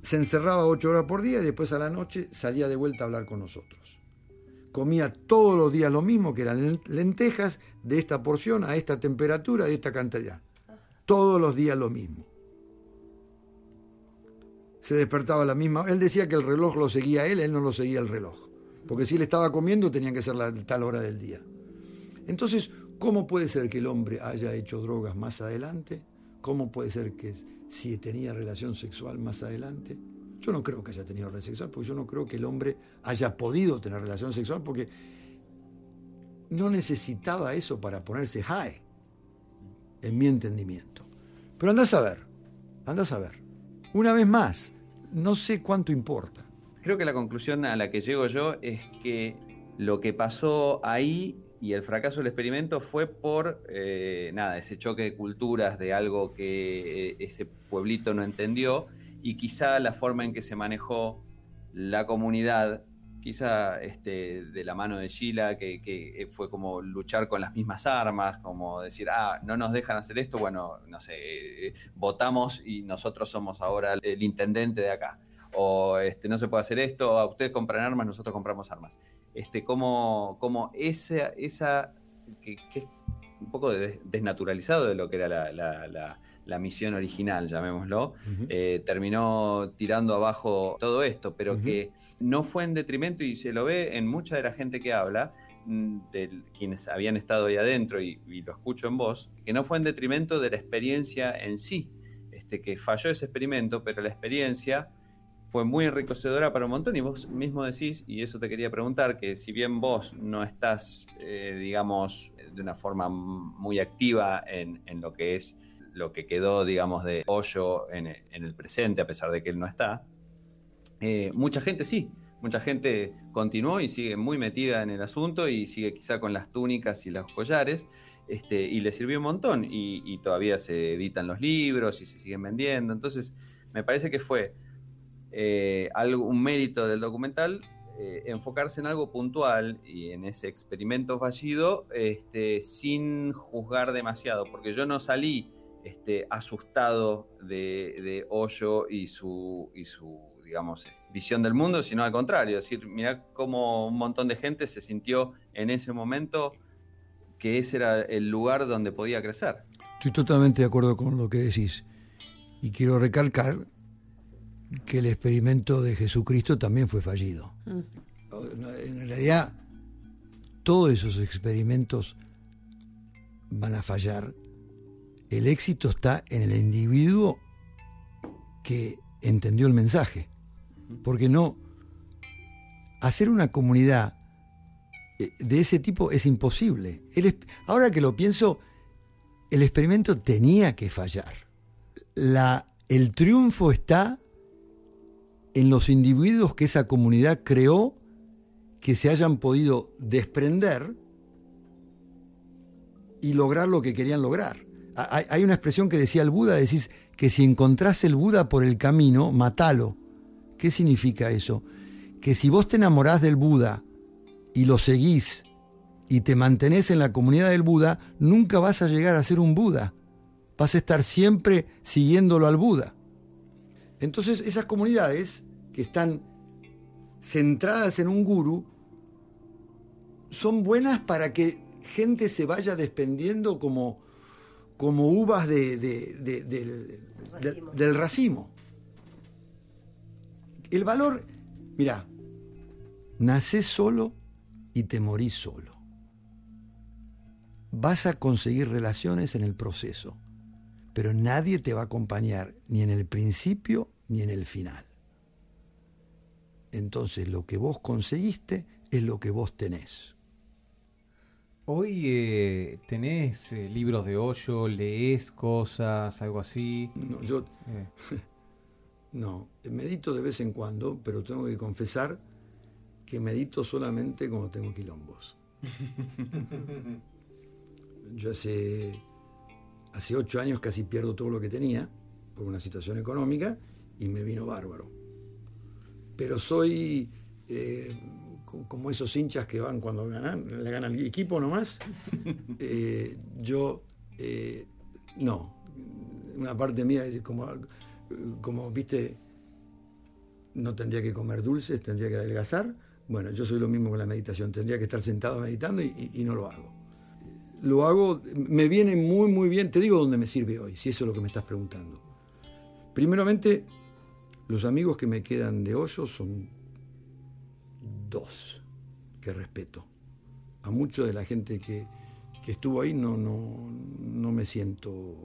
se encerraba ocho horas por día y después a la noche salía de vuelta a hablar con nosotros. Comía todos los días lo mismo, que eran lentejas de esta porción a esta temperatura, de esta cantidad. Todos los días lo mismo. Se despertaba la misma. Él decía que el reloj lo seguía él, él no lo seguía el reloj. Porque si él estaba comiendo, tenía que ser la tal hora del día. Entonces, ¿cómo puede ser que el hombre haya hecho drogas más adelante? ¿Cómo puede ser que si tenía relación sexual más adelante? Yo no creo que haya tenido relación sexual, porque yo no creo que el hombre haya podido tener relación sexual, porque no necesitaba eso para ponerse high, en mi entendimiento. Pero andás a ver, andás a ver. Una vez más, no sé cuánto importa. Creo que la conclusión a la que llego yo es que lo que pasó ahí y el fracaso del experimento fue por eh, nada, ese choque de culturas de algo que eh, ese pueblito no entendió y quizá la forma en que se manejó la comunidad, quizá este, de la mano de Sheila, que, que fue como luchar con las mismas armas, como decir, ah, no nos dejan hacer esto, bueno, no sé, eh, votamos y nosotros somos ahora el intendente de acá o este, no se puede hacer esto, a ustedes compran armas, nosotros compramos armas. Este, como, como esa, esa que, que es un poco de- desnaturalizado de lo que era la, la- la- la misión original, llamémoslo, eh, terminó tirando abajo todo esto, pero Ujú. que no fue en detrimento y se lo ve en mucha de la gente que habla, mm, de quienes habían estado ahí adentro y, y lo escucho en voz, que no fue en detrimento de la experiencia en sí, este, que falló ese experimento, pero la experiencia fue muy enriquecedora para un montón y vos mismo decís, y eso te quería preguntar, que si bien vos no estás, eh, digamos, de una forma muy activa en, en lo que es lo que quedó, digamos, de Hoyo en, el presente, a pesar de que él no está, eh, mucha gente sí, mucha gente continuó y sigue muy metida en el asunto y sigue quizá con las túnicas y los collares, este, y le sirvió un montón, y todavía se editan los libros y se siguen vendiendo, entonces me parece que fue eh, algo, un mérito del documental eh, enfocarse en algo puntual y en ese experimento fallido este, sin juzgar demasiado, porque yo no salí este, asustado de, de Hoyo y su, y su, digamos, visión del mundo, sino al contrario, es decir, mira cómo un montón de gente se sintió en ese momento que ese era el lugar donde podía crecer. Estoy totalmente de acuerdo con lo que decís. Y quiero recalcar que el experimento de Jesucristo también fue fallido. En realidad, todos esos experimentos van a fallar. El éxito está en el individuo que entendió el mensaje. Porque no, hacer una comunidad eh, de ese tipo es imposible. El ahora que lo pienso, el experimento tenía que fallar. La, el triunfo está en los individuos que esa comunidad creó que se hayan podido desprender y lograr lo que querían lograr. Hay, una expresión que decía el Buda, decís que si encontrás el Buda por el camino, matalo. ¿Qué significa eso? Que si vos te enamorás del Buda y lo seguís y te mantenés en la comunidad del Buda, nunca vas a llegar a ser un Buda. Vas a estar siempre siguiéndolo al Buda. Entonces esas comunidades que están centradas en un guru son buenas para que gente se vaya despendiendo como, como uvas de, de- de- del, de- Racimo. del racimo. El valor, mira, nacés solo y te morís solo. Vas a conseguir relaciones en el proceso, pero nadie te va a acompañar ni en el principio ni en el final. Entonces lo que vos conseguiste es lo que vos tenés. Hoy eh, tenés eh, libros de hoyo, lees cosas, algo así. No, yo Eh, no, medito de vez en cuando, pero tengo que confesar que medito solamente cuando tengo quilombos. Yo hace, hace ocho años casi pierdo todo lo que tenía por una situación económica y me vino bárbaro. Pero soy eh, co- como esos hinchas que van cuando ganan, le gana el equipo nomás. Eh, yo, eh, no. Una parte mía es como, como, viste, no tendría que comer dulces, tendría que adelgazar. Bueno, yo soy lo mismo con la meditación, tendría que estar sentado meditando y, y- y no lo hago. Lo hago, me viene muy, muy bien, te digo dónde me sirve hoy, si eso es lo que me estás preguntando. Primeramente, los amigos que me quedan de hoyo son dos que respeto. A mucho de la gente que, que estuvo ahí no, no, no me siento...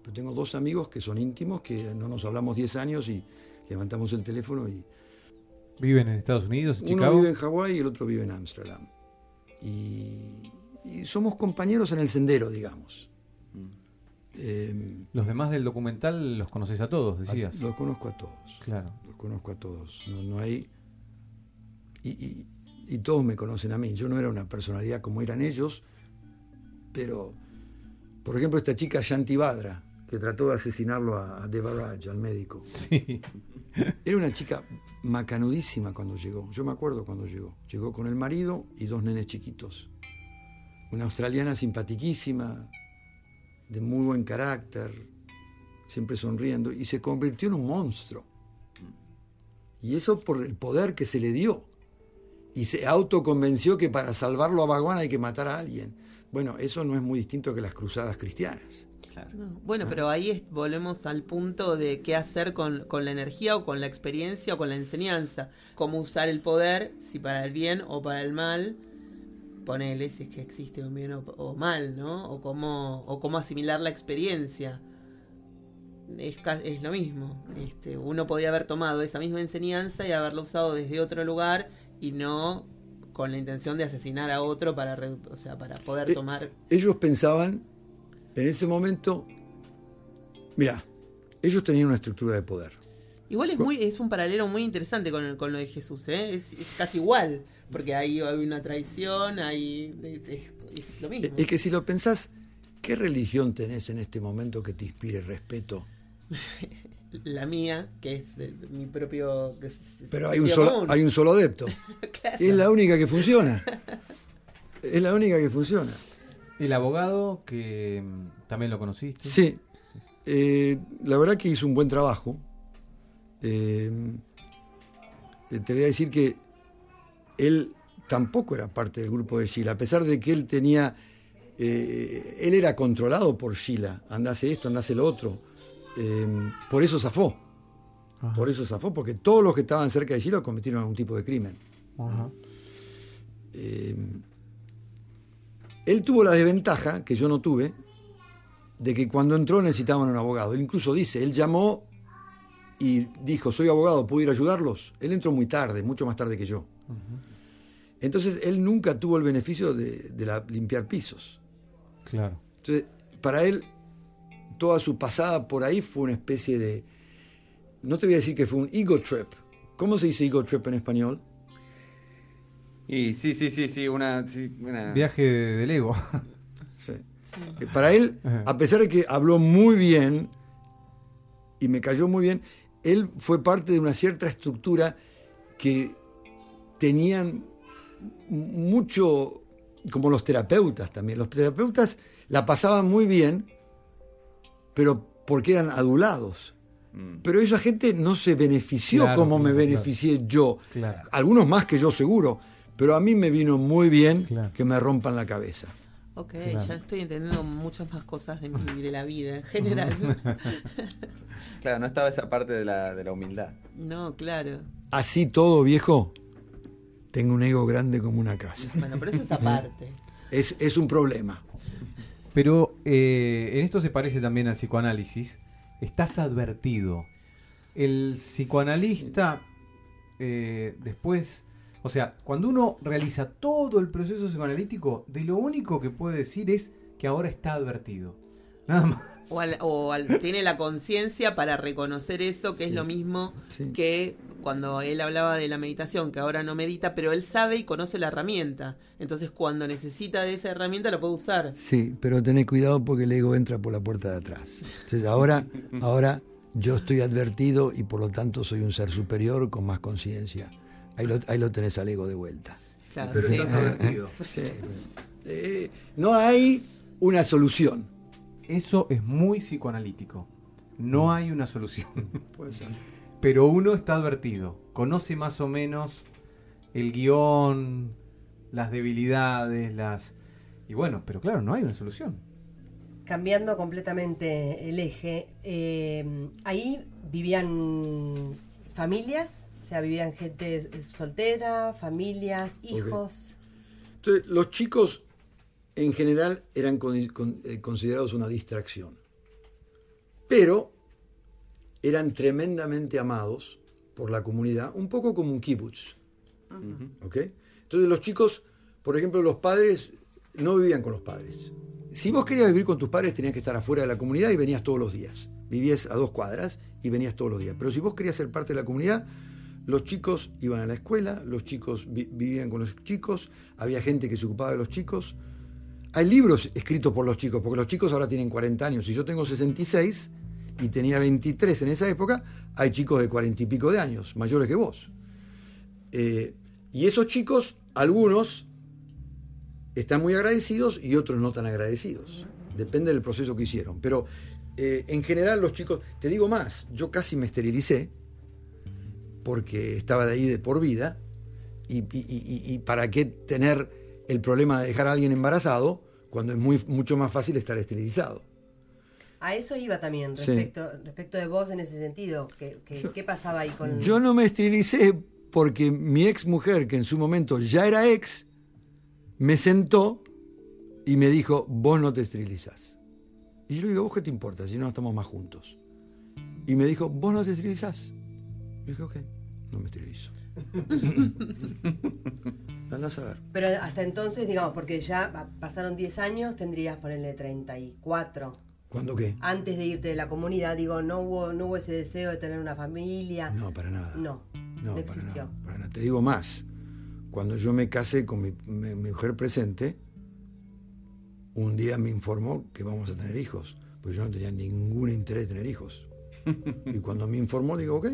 Pero tengo dos amigos que son íntimos, que no nos hablamos 10 años y levantamos el teléfono y ¿Viven en Estados Unidos, en uno Chicago? vive en Hawái y el otro vive en Ámsterdam. Y, y somos compañeros en el sendero, digamos. Eh, Los demás del documental los conocés a todos, decías. a- los conozco a todos. Claro. Los conozco a todos. No, no hay. Y, y- y todos me conocen a mí. Yo no era una personalidad como eran ellos, pero, por ejemplo, esta chica Shanti Badra, que trató de asesinarlo a, a Devaraj, al médico. Sí. Era una chica macanudísima cuando llegó. Yo me acuerdo cuando llegó. Llegó con el marido y dos nenes chiquitos. Una australiana simpatiquísima, de muy buen carácter, siempre sonriendo, y se convirtió en un monstruo. Y eso por el poder que se le dio. Y se autoconvenció que para salvarlo a Bhagwan hay que matar a alguien. Bueno, eso no es muy distinto que las cruzadas cristianas. Claro. No, Bueno, pero ahí es- volvemos al punto de qué hacer con, con la energía o con la experiencia o con la enseñanza. Cómo usar el poder, si para el bien o para el mal. Ponele si es que existe un bien o, o mal, ¿no? O cómo, o cómo asimilar la experiencia. Es, es lo mismo. Este, uno podía haber tomado esa misma enseñanza y haberla usado desde otro lugar y no con la intención de asesinar a otro para, o sea, para poder Eh, tomar ellos pensaban en ese momento, mira, ellos tenían una estructura de poder. Igual es muy es un paralelo muy interesante con, el- con lo de Jesús, ¿eh? es, es casi igual, porque ahí hay una traición, hay es, es- es lo mismo. Es que si lo pensás, ¿qué religión tenés en este momento que te inspire respeto? La mía, que es mi propio que es- Pero hay un solo, común. hay un solo adepto. Claro. Es la única que funciona. Es la única que funciona. El abogado que mm, también lo conociste. Sí. Eh, la verdad que hizo un buen trabajo. Eh, te voy a decir que él tampoco era parte del grupo de Sheila, a pesar de que él tenía. eh, él era controlado por Sheila. Andase esto, andase lo otro. Eh, por eso zafó. Ajá, Por eso zafó, porque todos los que estaban cerca de Sheila cometieron algún tipo de crimen. ajá. Eh, él tuvo la desventaja, que yo no tuve, de que cuando entró necesitaban un abogado. Él incluso dice, él llamó y dijo, soy abogado, ¿puedo ir a ayudarlos? Él entró muy tarde, mucho más tarde que yo. Entonces él nunca tuvo el beneficio de, de la- limpiar pisos. Claro. Entonces, para él, toda su pasada por ahí fue una especie de... No te voy a decir que fue un ego trip. ¿Cómo se dice ego trip en español? Y sí, sí, sí, sí, una... sí, una- Viaje del ego. Sí. Eh, Para él, a pesar de que habló muy bien y me cayó muy bien, él fue parte de una cierta estructura que tenían mucho, como los terapeutas también. Los terapeutas la pasaban muy bien, pero porque eran adulados. Mm. Pero esa gente no se benefició Claro, como me claro, beneficié yo. Claro. Algunos más que yo seguro, pero a mí me vino muy bien Claro. que me rompan la cabeza. Ok, Claro. ya estoy entendiendo muchas más cosas de mí, de la vida en general. Claro, no estaba esa parte de la, de la humildad. no, claro. Así todo, viejo, tengo un ego grande como una casa. Bueno, pero eso es aparte. Es, es un problema. Pero eh, en esto se parece también al psicoanálisis. Estás advertido. El psicoanalista eh, después, o sea, cuando uno realiza todo el proceso psicoanalítico, de lo único que puede decir es que ahora está advertido. Nada más. O, al- o al- tiene la conciencia para reconocer eso, que es lo mismo Sí. que cuando él hablaba de la meditación, que ahora no medita, pero él sabe y conoce la herramienta. Entonces, cuando necesita de esa herramienta, la puede usar. Sí, pero tened cuidado porque el ego entra por la puerta de atrás. Entonces, ahora, ahora yo estoy advertido y por lo tanto soy un ser superior con más conciencia. Ahí lo, ahí lo tenés al ego de vuelta. Claro, Pero sí. estás advertido. Sí. Eh, no hay una solución. Eso es muy psicoanalítico. No hay una solución. Puede ser. Pero uno está advertido. Conoce más o menos el guion, las debilidades, las... Y bueno, pero claro, no hay una solución. Cambiando completamente el eje, eh, ahí vivían familias, o sea, vivían gente soltera, familias, hijos. Entonces, los chicos en general eran con- con- eh, considerados una distracción, pero eran tremendamente amados por la comunidad, un poco como un kibutz. ¿ok? Entonces los chicos, por ejemplo, los padres no vivían con los padres. Si vos querías vivir con tus padres tenías que estar afuera de la comunidad y venías todos los días. Vivías a dos cuadras y venías todos los días. Pero si vos querías ser parte de la comunidad, los chicos iban a la escuela, los chicos vi- vivían con los chicos, había gente que se ocupaba de los chicos. Hay libros escritos por los chicos, porque los chicos ahora tienen 40 años. Si yo tengo 66 y tenía 23 en esa época, hay chicos de 40 y pico de años, mayores que vos. Eh, y esos chicos, algunos están muy agradecidos y otros no tan agradecidos. Depende del proceso que hicieron. Pero eh, en general los chicos, te digo más, yo casi me esterilicé porque estaba de ahí de por vida. Y, para qué tener el problema de dejar a alguien embarazado cuando es muy, mucho más fácil estar esterilizado. A eso iba también, Sí. respecto, respecto de vos en ese sentido. que que- Yo- ¿Qué pasaba ahí con...? Yo no me esterilicé porque mi ex mujer, que en su momento ya era ex, me sentó y me dijo, vos no te esterilizás. Y yo le digo, ¿vos qué te importa si no estamos más juntos? Y me dijo, vos no te esterilizás. Yo dije, ok, no me esterilizo. Andás a ver. Pero hasta entonces, digamos, porque ya pa- pasaron 10 años, tendrías ponerle 34. ¿Cuándo qué? Antes de irte de la comunidad, digo, no hubo, no hubo ese deseo de tener una familia. No, para nada. No, no, No, para existió. nada, para nada. Te digo más. Cuando yo me casé con mi, mi- mi mujer presente, un día me informó que vamos a tener hijos. Pues yo no tenía ningún interés de tener hijos. Y cuando me informó, digo, ok.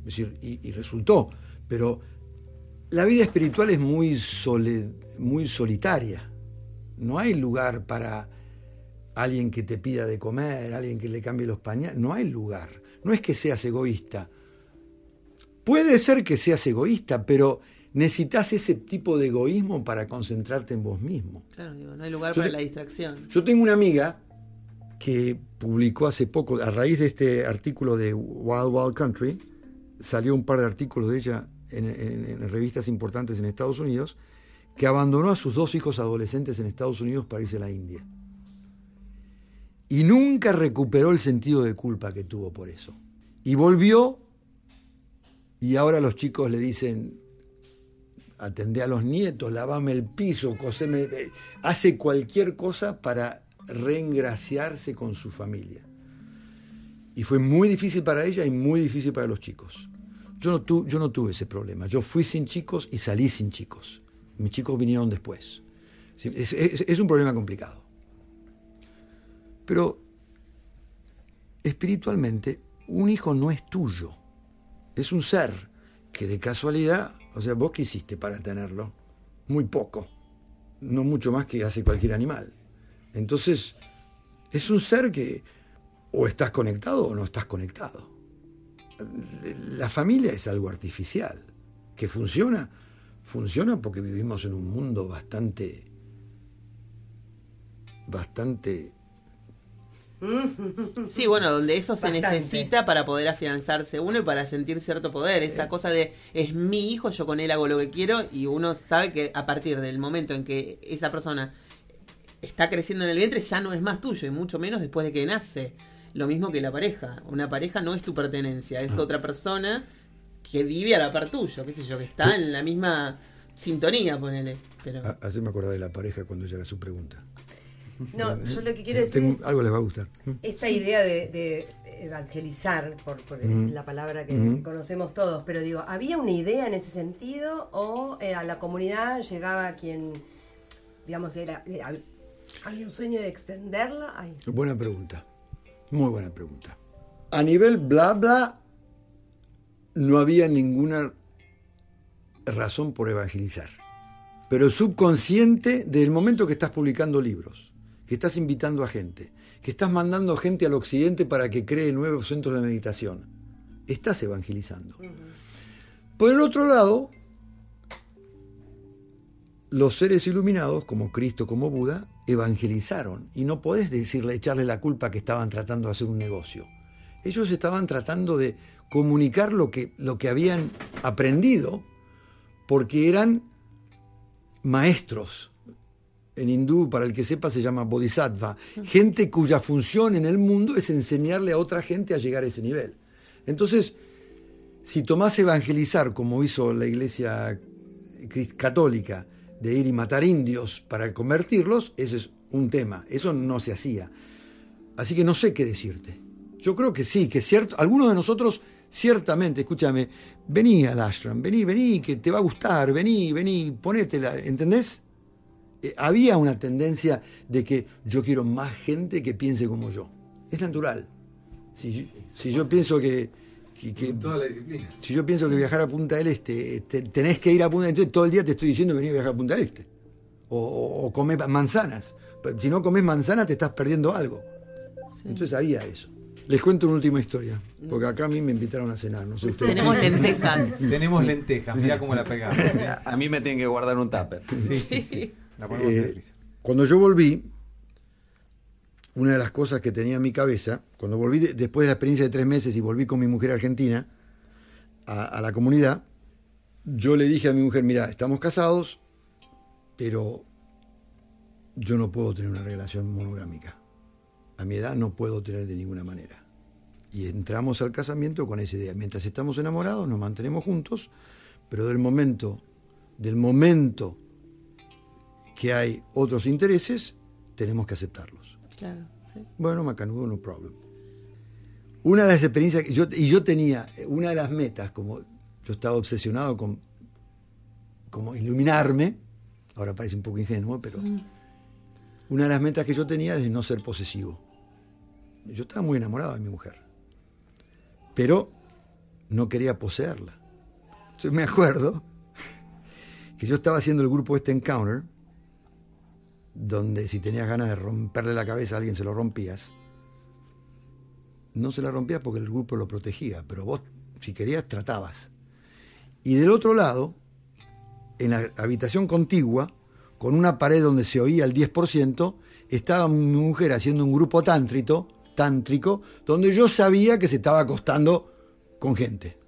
Es decir, y, y resultó. Pero la vida espiritual es muy, sole- muy solitaria. No hay lugar para alguien que te pida de comer, alguien que le cambie los pañales. No hay lugar. No es que seas egoísta. Puede ser que seas egoísta, pero necesitas ese tipo de egoísmo para concentrarte en vos mismo. Claro, digo, no hay lugar Yo para te- la distracción. Yo tengo una amiga que publicó hace poco, a raíz de este artículo de Wild Wild Country, salió un par de artículos de ella en, revistas importantes en Estados Unidos, que abandonó a sus dos hijos adolescentes en Estados Unidos para irse a la India. Y nunca recuperó el sentido de culpa que tuvo por eso. Y volvió y ahora los chicos le dicen, atendé a los nietos, lavame el piso, coseme, hace cualquier cosa para reengraciarse con su familia. Y fue muy difícil para ella y muy difícil para los chicos. Yo no, tuve ese problema. Yo fui sin chicos y salí sin chicos. Mis chicos vinieron después. Es- es un problema complicado. Pero espiritualmente, un hijo no es tuyo. Es un ser que de casualidad, o sea, vos qué hiciste para tenerlo? Muy poco. No mucho más que hace cualquier animal. Entonces, es un ser que o estás conectado o no estás conectado. La familia es algo artificial. ¿Que funciona? Funciona porque vivimos en un mundo bastante. bastante. Sí, bueno, donde eso se necesita para poder afianzarse uno y para sentir cierto poder. Eh. Esa cosa de es mi hijo, yo con él hago lo que quiero y uno sabe que a partir del momento en que esa persona está creciendo en el vientre ya no es más tuyo y mucho menos después de que nace. Lo mismo que la pareja. Una pareja no es tu pertenencia, Ah. es otra persona que vive a la par tuyo, qué sé yo, que está en la misma sintonía, ponele. Pero... a- Así me acordé de la pareja cuando llega su pregunta. No, yo lo que quiero decir Tengo- es algo les va a gustar. esta idea de, de evangelizar, por, la palabra que conocemos todos, pero digo, ¿había una idea en ese sentido o eh, a la comunidad llegaba quien, digamos, era, era- había un sueño de extenderla? Ay, Buena pregunta. Muy buena pregunta. A nivel bla bla, no había ninguna razón por evangelizar. Pero subconsciente del momento que estás publicando libros, que estás invitando a gente, que estás mandando gente al occidente para que cree nuevos centros de meditación, estás evangelizando. Por el otro lado, los seres iluminados, como Cristo, como Buda, evangelizaron. Y no podés decirle, echarle la culpa que estaban tratando de hacer un negocio. Ellos estaban tratando de comunicar lo que, lo que habían aprendido, porque eran maestros. En hindú, para el que sepa, se llama bodhisattva. Gente cuya función en el mundo es enseñarle a otra gente a llegar a ese nivel. Entonces, si tomás evangelizar como hizo la iglesia católica, de ir y matar indios para convertirlos, ese es un tema. Eso no se hacía. Así que no sé qué decirte. Yo creo que sí, que cierto, algunos de nosotros ciertamente, escúchame, vení al ashram, vení, vení, que te va a gustar, vení, vení, ponétela, ¿entendés? Eh, había una tendencia de que yo quiero más gente que piense como yo. Es natural. Si, si yo pienso que, que- que- Toda la disciplina. si yo pienso que viajar a Punta del Este, eh, te- tenés que ir a Punta del Este, todo el día te estoy diciendo vení a viajar a Punta del Este. O, o, o comé manzanas. Si no comes manzanas te estás perdiendo algo. Entonces había eso. Les cuento una última historia, porque acá a mí me invitaron a cenar, no sé ustedes. Tenemos lentejas. Tenemos lentejas, mirá cómo la pegamos. A, a mí me tienen que guardar un tupper. Sí, sí, sí. La Eh, cuando yo volví, una de las cosas que tenía en mi cabeza, cuando volví de- después de la experiencia de tres meses y volví con mi mujer argentina a, a la comunidad, yo le dije a mi mujer, mira, estamos casados, pero yo no puedo tener una relación monogámica. A mi edad no puedo tener de ninguna manera. Y entramos al casamiento con esa idea. Mientras estamos enamorados, nos mantenemos juntos, pero del momento, del momento que hay otros intereses, tenemos que aceptarlos. Claro, sí. Bueno, macanudo, no problem. Una de las experiencias que yo, y yo tenía, una de las metas, como yo estaba obsesionado con como iluminarme, ahora parece un poco ingenuo, pero una de las metas que yo tenía es no ser posesivo. Yo estaba muy enamorado de mi mujer, pero no quería poseerla. Entonces me acuerdo que yo estaba haciendo el grupo este Encounter, donde si tenías ganas de romperle la cabeza a alguien se lo rompías. No se la rompías porque el grupo lo protegía, pero vos, si querías, tratabas. Y del otro lado, en la habitación contigua, con una pared donde se oía el 10%, estaba mi mujer haciendo un grupo tántrito, tántrico, donde yo sabía que se estaba acostando con gente.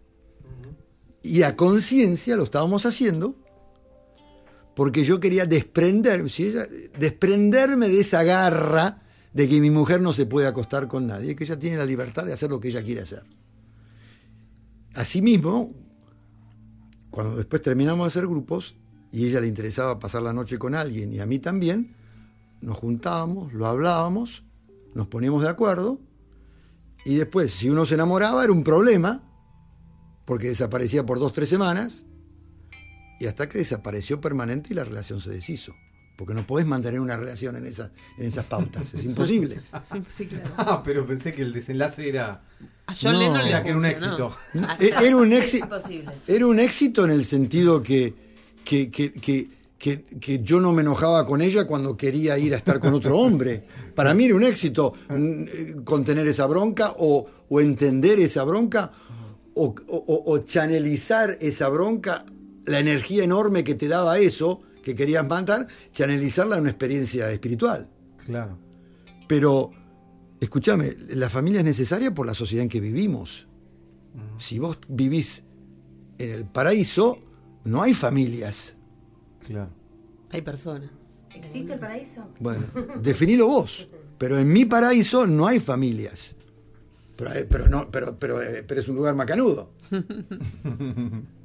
Y a conciencia lo estábamos haciendo porque yo quería desprender, desprenderme de esa garra de que mi mujer no se puede acostar con nadie, que ella tiene la libertad de hacer lo que ella quiere hacer. Asimismo, cuando después terminamos de hacer grupos y ella le interesaba pasar la noche con alguien y a mí también, nos juntábamos, lo hablábamos, nos poníamos de acuerdo y después, si uno se enamoraba, era un problema, porque desaparecía por dos, tres semanas, y hasta que desapareció permanente y la relación se deshizo. Porque no podés mantener una relación en, esa, en esas pautas, es imposible. Sí, claro. Ah, pero pensé que el desenlace era. A John No. Lennon le Era que era un éxito. Ah, E- Era un éxito. Era un éxito en el sentido que, que, que, que, que- que yo no me enojaba con ella cuando quería ir a estar con otro hombre. Para mí era un éxito mm, eh, contener esa bronca o, o entender esa bronca o, o- o chanelizar esa bronca, la energía enorme que te daba eso que querías matar, chanelizarla en una experiencia espiritual. Claro. Pero, escúchame, la familia es necesaria por la sociedad en que vivimos. Si vos vivís en el paraíso, no hay familias. Claro. Hay personas. ¿Existe el paraíso? Bueno, definilo vos. Pero en mi paraíso no hay familias. Pero, eh, pero, no, pero, pero, eh, pero es un lugar macanudo.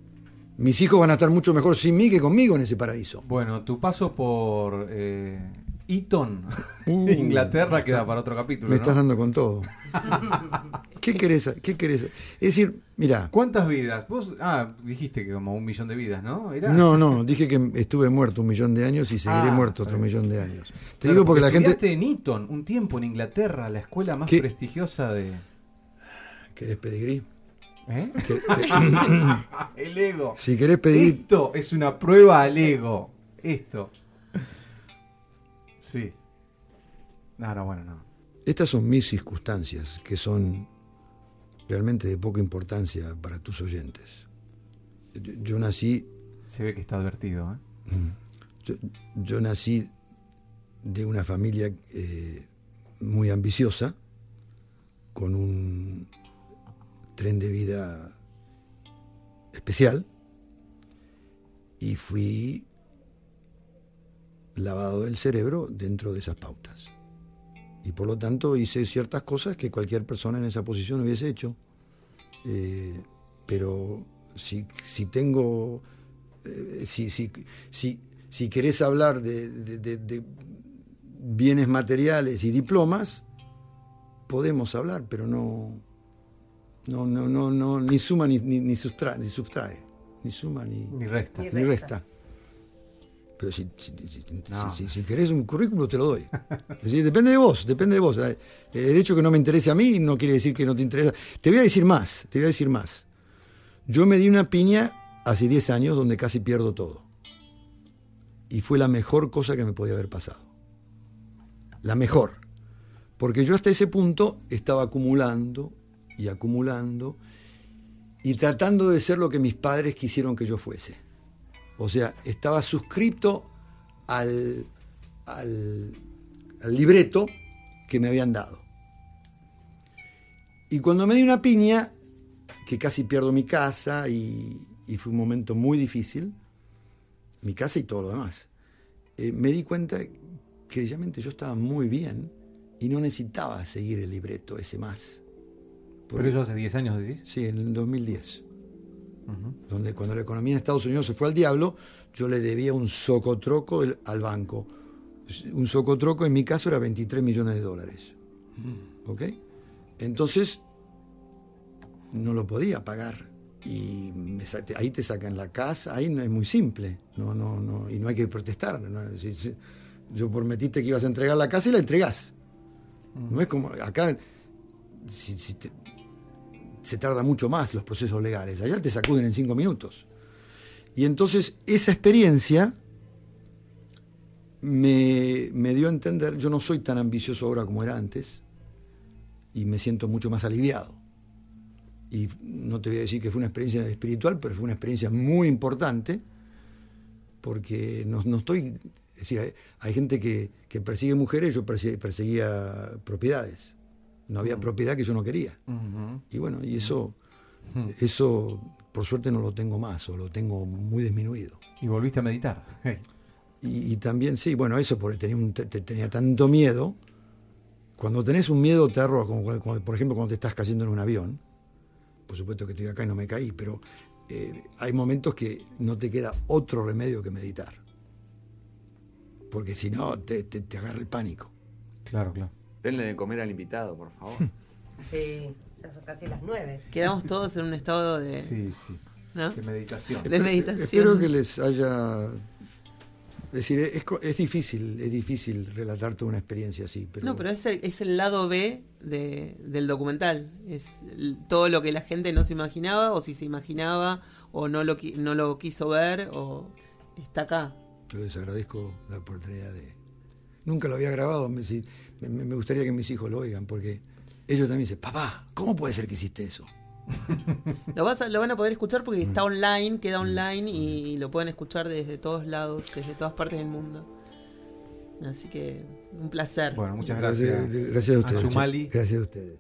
Mis hijos van a estar mucho mejor sin mí que conmigo en ese paraíso. Bueno, tu paso por eh, Eton, Uh, Inglaterra, queda para otro capítulo. Me ¿no? estás dando con todo. ¿Qué querés? ¿Qué querés? Es decir, mira, ¿Cuántas vidas? Vos, ah, dijiste que como un millón de vidas, ¿no? ¿Era? no, no, dije que estuve muerto un millón de años y seguiré Ah, muerto otro millón de años. Te Claro, digo porque la gente... estudiaste en Eton un tiempo en Inglaterra, la escuela más ¿Qué? prestigiosa de. ¿Querés pedigrí? ¿Eh? ¿Qué- El ego. Si querés pedir Esto es una prueba al ego. Esto. Sí. No, no, bueno, no. Estas son mis circunstancias, que son realmente de poca importancia para tus oyentes. Yo, yo nací, Se ve que está advertido, ¿eh? yo, yo nací de una familia eh, muy ambiciosa, con un tren de vida especial, y fui lavado del cerebro dentro de esas pautas. Y por lo tanto hice ciertas cosas que cualquier persona en esa posición hubiese hecho. Eh, pero si, si tengo, eh, si, si, si, si querés hablar de, bienes materiales y diplomas, podemos hablar, pero no, no, no, no, no ni suma ni, ni, ni sustrae, ni subtrae, ni suma ni, Ni resta. Ni resta. Pero si, si, si- No. si- si querés un currículum, te lo doy. Depende de vos, depende de vos. Eh, El hecho que no me interese a mí no quiere decir que no te interesa. Te voy a decir más, te voy a decir más. Yo me di una piña hace 10 años donde casi pierdo todo. Y fue la mejor cosa que me podía haber pasado. La mejor. Porque yo hasta ese punto estaba acumulando y acumulando y tratando de ser lo que mis padres quisieron que yo fuese. O sea, estaba suscripto al, al, libreto que me habían dado. Y cuando me di una piña, que casi pierdo mi casa y, y fue un momento muy difícil, mi casa y todo lo demás, eh, me di cuenta que realmente yo estaba muy bien y no necesitaba seguir el libreto ese más. Pero eso hace 10 años decís. Sí, en el 2010 Ujú. donde cuando la economía en Estados Unidos se fue al diablo, yo le debía un socotroco al banco. Un socotroco en mi caso era 23 millones de dólares. ¿Ok? Entonces, no lo podía pagar. Y me ahí te sacan la casa, ahí no es muy simple. No, no, no, y no hay que protestar. ¿no? Si- si- yo prometiste que ibas a entregar la casa y la entregás. No es como acá, si- si te- se tarda mucho más los procesos legales. Allá te sacuden en cinco minutos. Y entonces esa experiencia me, me dio a entender, yo no soy tan ambicioso ahora como era antes y me siento mucho más aliviado. Y no te voy a decir que fue una experiencia espiritual, pero fue una experiencia muy importante porque no, no estoy... Es decir, hay, hay gente que, que persigue mujeres, yo perse- perseguía propiedades. No había propiedad que yo no quería. Y bueno, y eso, eso por suerte no lo tengo más, o lo tengo muy disminuido. Y volviste a meditar. Hey. Y, y también, sí, bueno, eso porque tenía, un- te- te- tenía tanto miedo. Cuando tenés un miedo, terror, como, cuando- cuando- por ejemplo cuando te estás cayendo en un avión, por supuesto que estoy acá y no me caí, pero eh, hay momentos que no te queda otro remedio que meditar. Porque si no, te, te- te agarra el pánico. Claro, claro. Denle de comer al invitado, por favor. Sí, Ya son casi las nueve. Quedamos todos en un estado de, Sí, sí. ¿no? De meditación. de meditación. Espero que les haya. Es decir, es, es difícil, es difícil relatar toda una experiencia así. Pero, No, pero es el, es el lado B de- del documental. Es el- todo lo que la gente no se imaginaba, o si se imaginaba, o no lo, no lo quiso ver, o está acá. Yo les agradezco la oportunidad de. Nunca lo había grabado, me, me- me gustaría que mis hijos lo oigan, porque ellos también dicen, papá, ¿cómo puede ser que hiciste eso? Lo, vas a- lo van a poder escuchar porque está online, queda online y, lo pueden escuchar desde todos lados, desde todas partes del mundo. Así que un placer. Bueno, muchas gracias. Gracias a ustedes. Gracias a ustedes.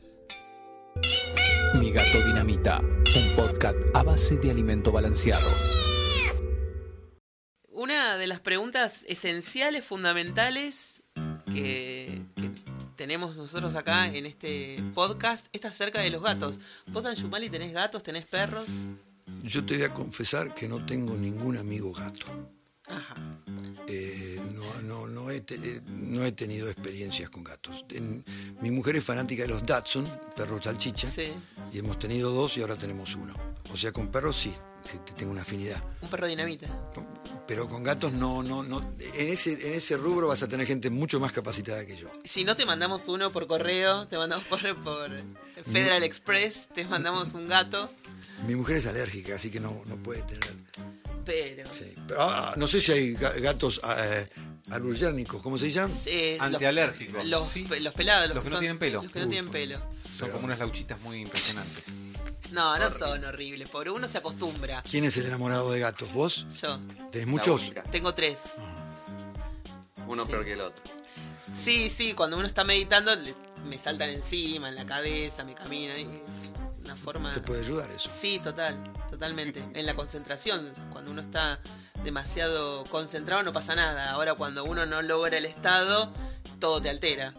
Mi gato dinamita, un podcast a base de alimento balanceado. Una de las preguntas esenciales, fundamentales que, tenemos nosotros acá en este podcast es acerca de los gatos. ¿Vos, Anjumali, tenés gatos, tenés perros? Yo te voy a confesar que no tengo ningún amigo gato. Ajá. Eh, no, no, no, he te- eh, no he tenido experiencias con gatos. En- mi mujer es fanática de los Datsun, perros salchicha, Sí. y hemos tenido dos y ahora tenemos uno. O sea, con perros sí, eh, tengo una afinidad. Un perro dinamita. Pero con gatos no, no, no. En ese, en ese rubro vas a tener gente mucho más capacitada que yo. Si no te mandamos uno por correo, te mandamos por, por Federal Express, te mandamos un gato, Mi mujer es alérgica, así que no, no puede tener. Pero... sí. Pero, ah, no sé si hay ga- gatos eh, alergénicos, ¿cómo se llama? eh, los- Antialérgicos. Los, Sí. pe- los pelados, los, Los que no son- tienen pelo. Los que no tienen pelo. Son como unas lauchitas muy impresionantes. No, no son horribles, pobre. Uno se acostumbra. ¿Quién es el enamorado de gatos? ¿Vos? Yo ¿Tenés muchos? tengo tres. Uno Sí. peor que el otro. Sí, sí, cuando uno está meditando le- me saltan encima, en la cabeza, me caminan. Es una forma... ¿Te puede ayudar eso? Sí, total, totalmente. En la concentración, cuando uno está demasiado concentrado no pasa nada. Ahora cuando uno no logra el estado, todo te altera.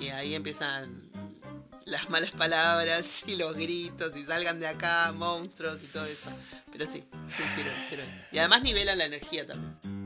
Y ahí empiezan las malas palabras y los gritos y salgan de acá monstruos y todo eso. Pero sí, sí, sirven. Y además nivelan la energía también.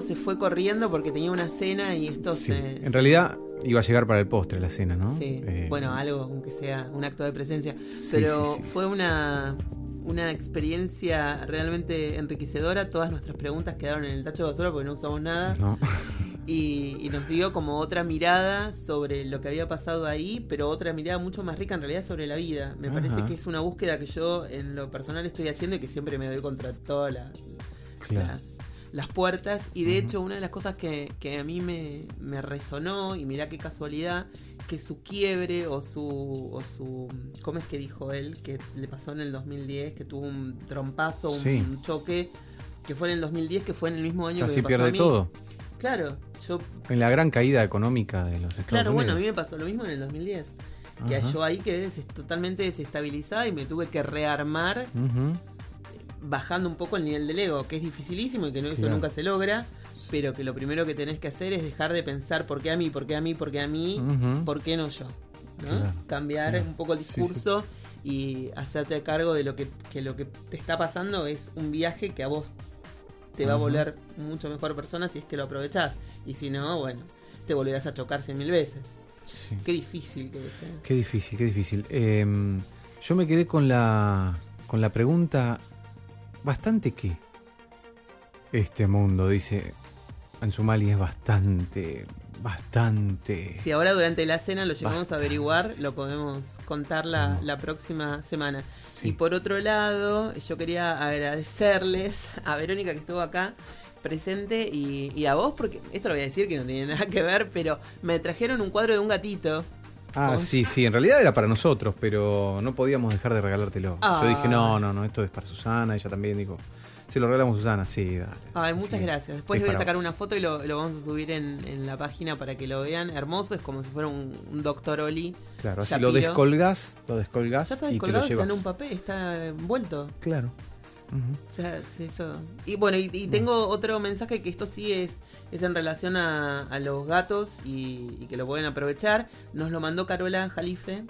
Se fue corriendo porque tenía una cena y esto Sí. se... En realidad iba a llegar para el postre la cena, ¿no? Sí, Eh, bueno, algo, aunque sea un acto de presencia. Sí, Pero sí, fue una, una experiencia realmente enriquecedora. Todas nuestras preguntas quedaron en el tacho de basura porque no usamos nada. No. Y, y nos dio como otra mirada sobre lo que había pasado ahí, pero otra mirada mucho más rica en realidad sobre la vida. Me parece que es una búsqueda que yo en lo personal estoy haciendo y que siempre me doy contra todas las, Claro. las, las puertas. Y de hecho, una de las cosas que, que a mí me, me resonó, y mirá qué casualidad, que su quiebre o su, o su. ¿Cómo es que dijo él? Que le pasó en el 2010, que tuvo un trompazo, un, Sí. choque, que fue en el 2010, que fue en el mismo año Casi que me pasó a pierde mí. todo. Claro, yo. En la gran caída económica de los Estados Claro, bueno, a mí me pasó lo mismo en el 2010. Que Ajá. yo ahí quedé totalmente desestabilizada y me tuve que rearmar. Bajando un poco el nivel del ego, que es dificilísimo y que no, eso Claro. nunca se logra, pero que lo primero que tenés que hacer es dejar de pensar por qué a mí, por qué a mí, por qué a mí, por qué no yo. ¿no? Claro, Cambiar claro. un poco el Sí, sí. discurso y hacerte cargo de lo que, que lo que te está pasando es un viaje que a vos te va a volver mucho mejor persona si es que lo aprovechás. Y si no, bueno, te volverás a chocar cien mil veces. Sí. Qué difícil que es. ¿eh? Qué difícil, qué difícil. Eh, yo me quedé con la, con la pregunta, ¿bastante qué? Este mundo, dice Anzumali, es bastante, bastante... Si ahora durante la cena lo llevamos Basta. a averiguar, lo podemos contar la, No. la próxima semana. Sí. Y por otro lado, yo quería agradecerles a Verónica que estuvo acá presente y, y a vos, porque esto lo voy a decir que no tiene nada que ver, pero me trajeron un cuadro de un gatito. Ah, ¿Cómo? sí, sí, en realidad era para nosotros, pero no podíamos dejar de regalártelo. Ah. Yo dije, no, no, no, esto es para Susana, ella también dijo, se lo regalamos a Susana, sí, dale. Ay, muchas Sí. gracias. Después voy a sacar una foto y lo, lo vamos a subir en, en la página para que lo vean. Hermoso, es como si fuera un, un Doctor Oli. Claro, así Shapiro. lo descolgás, lo está y te lo descolgado, está llevas. en un papel, está envuelto. Claro. Ujú. O sea, eso. Y bueno, y, y tengo otro mensaje que esto sí es, es en relación a, a los gatos y, y que lo pueden aprovechar. Nos lo mandó Carola Jalife,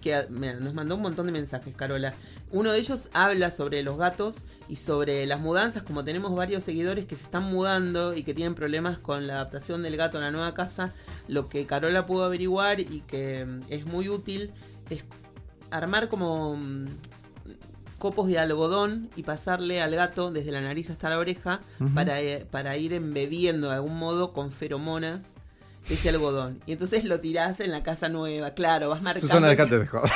que a- mira, nos mandó un montón de mensajes, Carola. Uno de ellos habla sobre los gatos y sobre las mudanzas, como tenemos varios seguidores que se están mudando y que tienen problemas con la adaptación del gato a la nueva casa, lo que Carola pudo averiguar y que mm, es muy útil es armar como mm, copos de algodón y pasarle al gato desde la nariz hasta la oreja para, eh, para ir embebiendo de algún modo con feromonas ese algodón. Y entonces lo tirás en la casa nueva, claro, vas marcando. Susana, que- dejate de joder.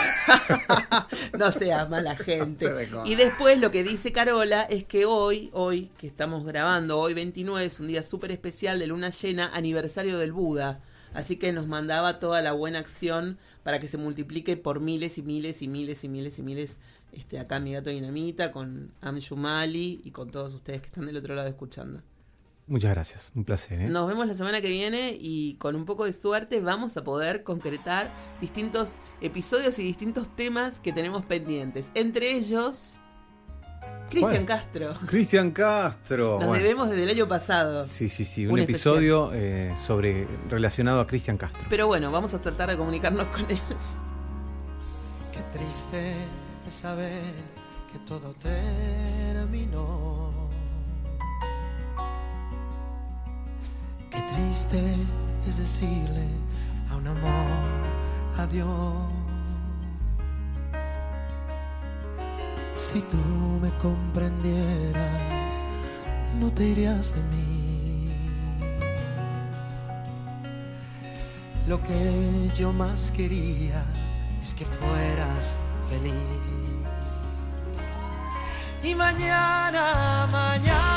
no seas mala gente. Te. Y después lo que dice Carola es que hoy, hoy que estamos grabando, hoy 29 es un día súper especial de luna llena, aniversario del Buda. Así que nos mandaba toda la buena acción para que se multiplique por miles y miles y miles y miles y miles. Este, acá mi gato Dinamita, con Amshumali y con todos ustedes que están del otro lado escuchando. Muchas gracias, un placer. ¿eh? Nos vemos la semana que viene y con un poco de suerte vamos a poder concretar distintos episodios y distintos temas que tenemos pendientes. Entre ellos, Cristian. Castro. Cristian Castro. Nos bueno. debemos desde el año pasado. Sí, sí, sí, un, Un episodio eh, sobre relacionado a Cristian Castro. Pero bueno, vamos a tratar de comunicarnos con él. Qué triste saber que todo terminó. Qué triste es decirle a un amor adiós. Si tú me comprendieras, no te irías de mí. Lo que yo más quería es que fueras feliz. Y mañana, mañana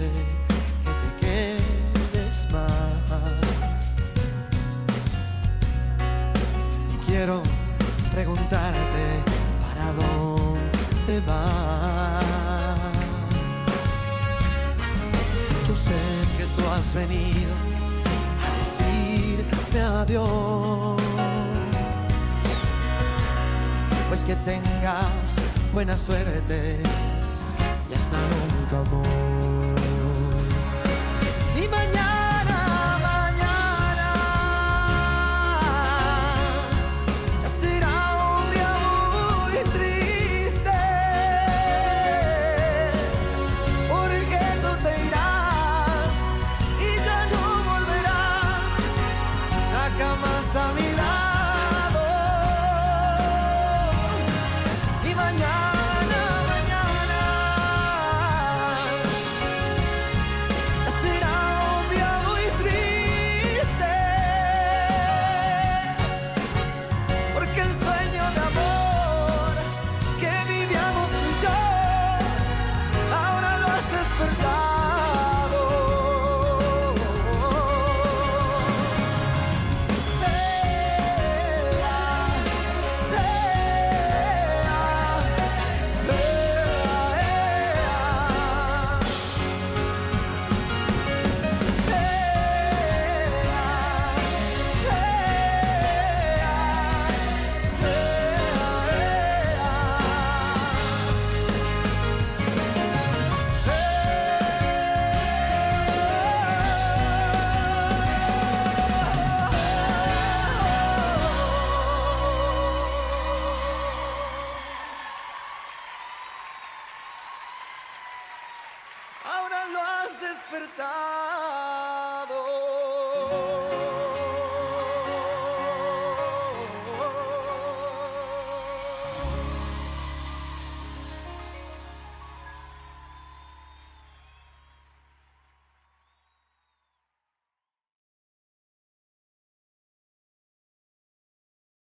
que te quedes más. Y quiero preguntarte para dónde vas. Yo sé que tú has venido a decirme adiós. Pues que tengas buena suerte y hasta nunca amor.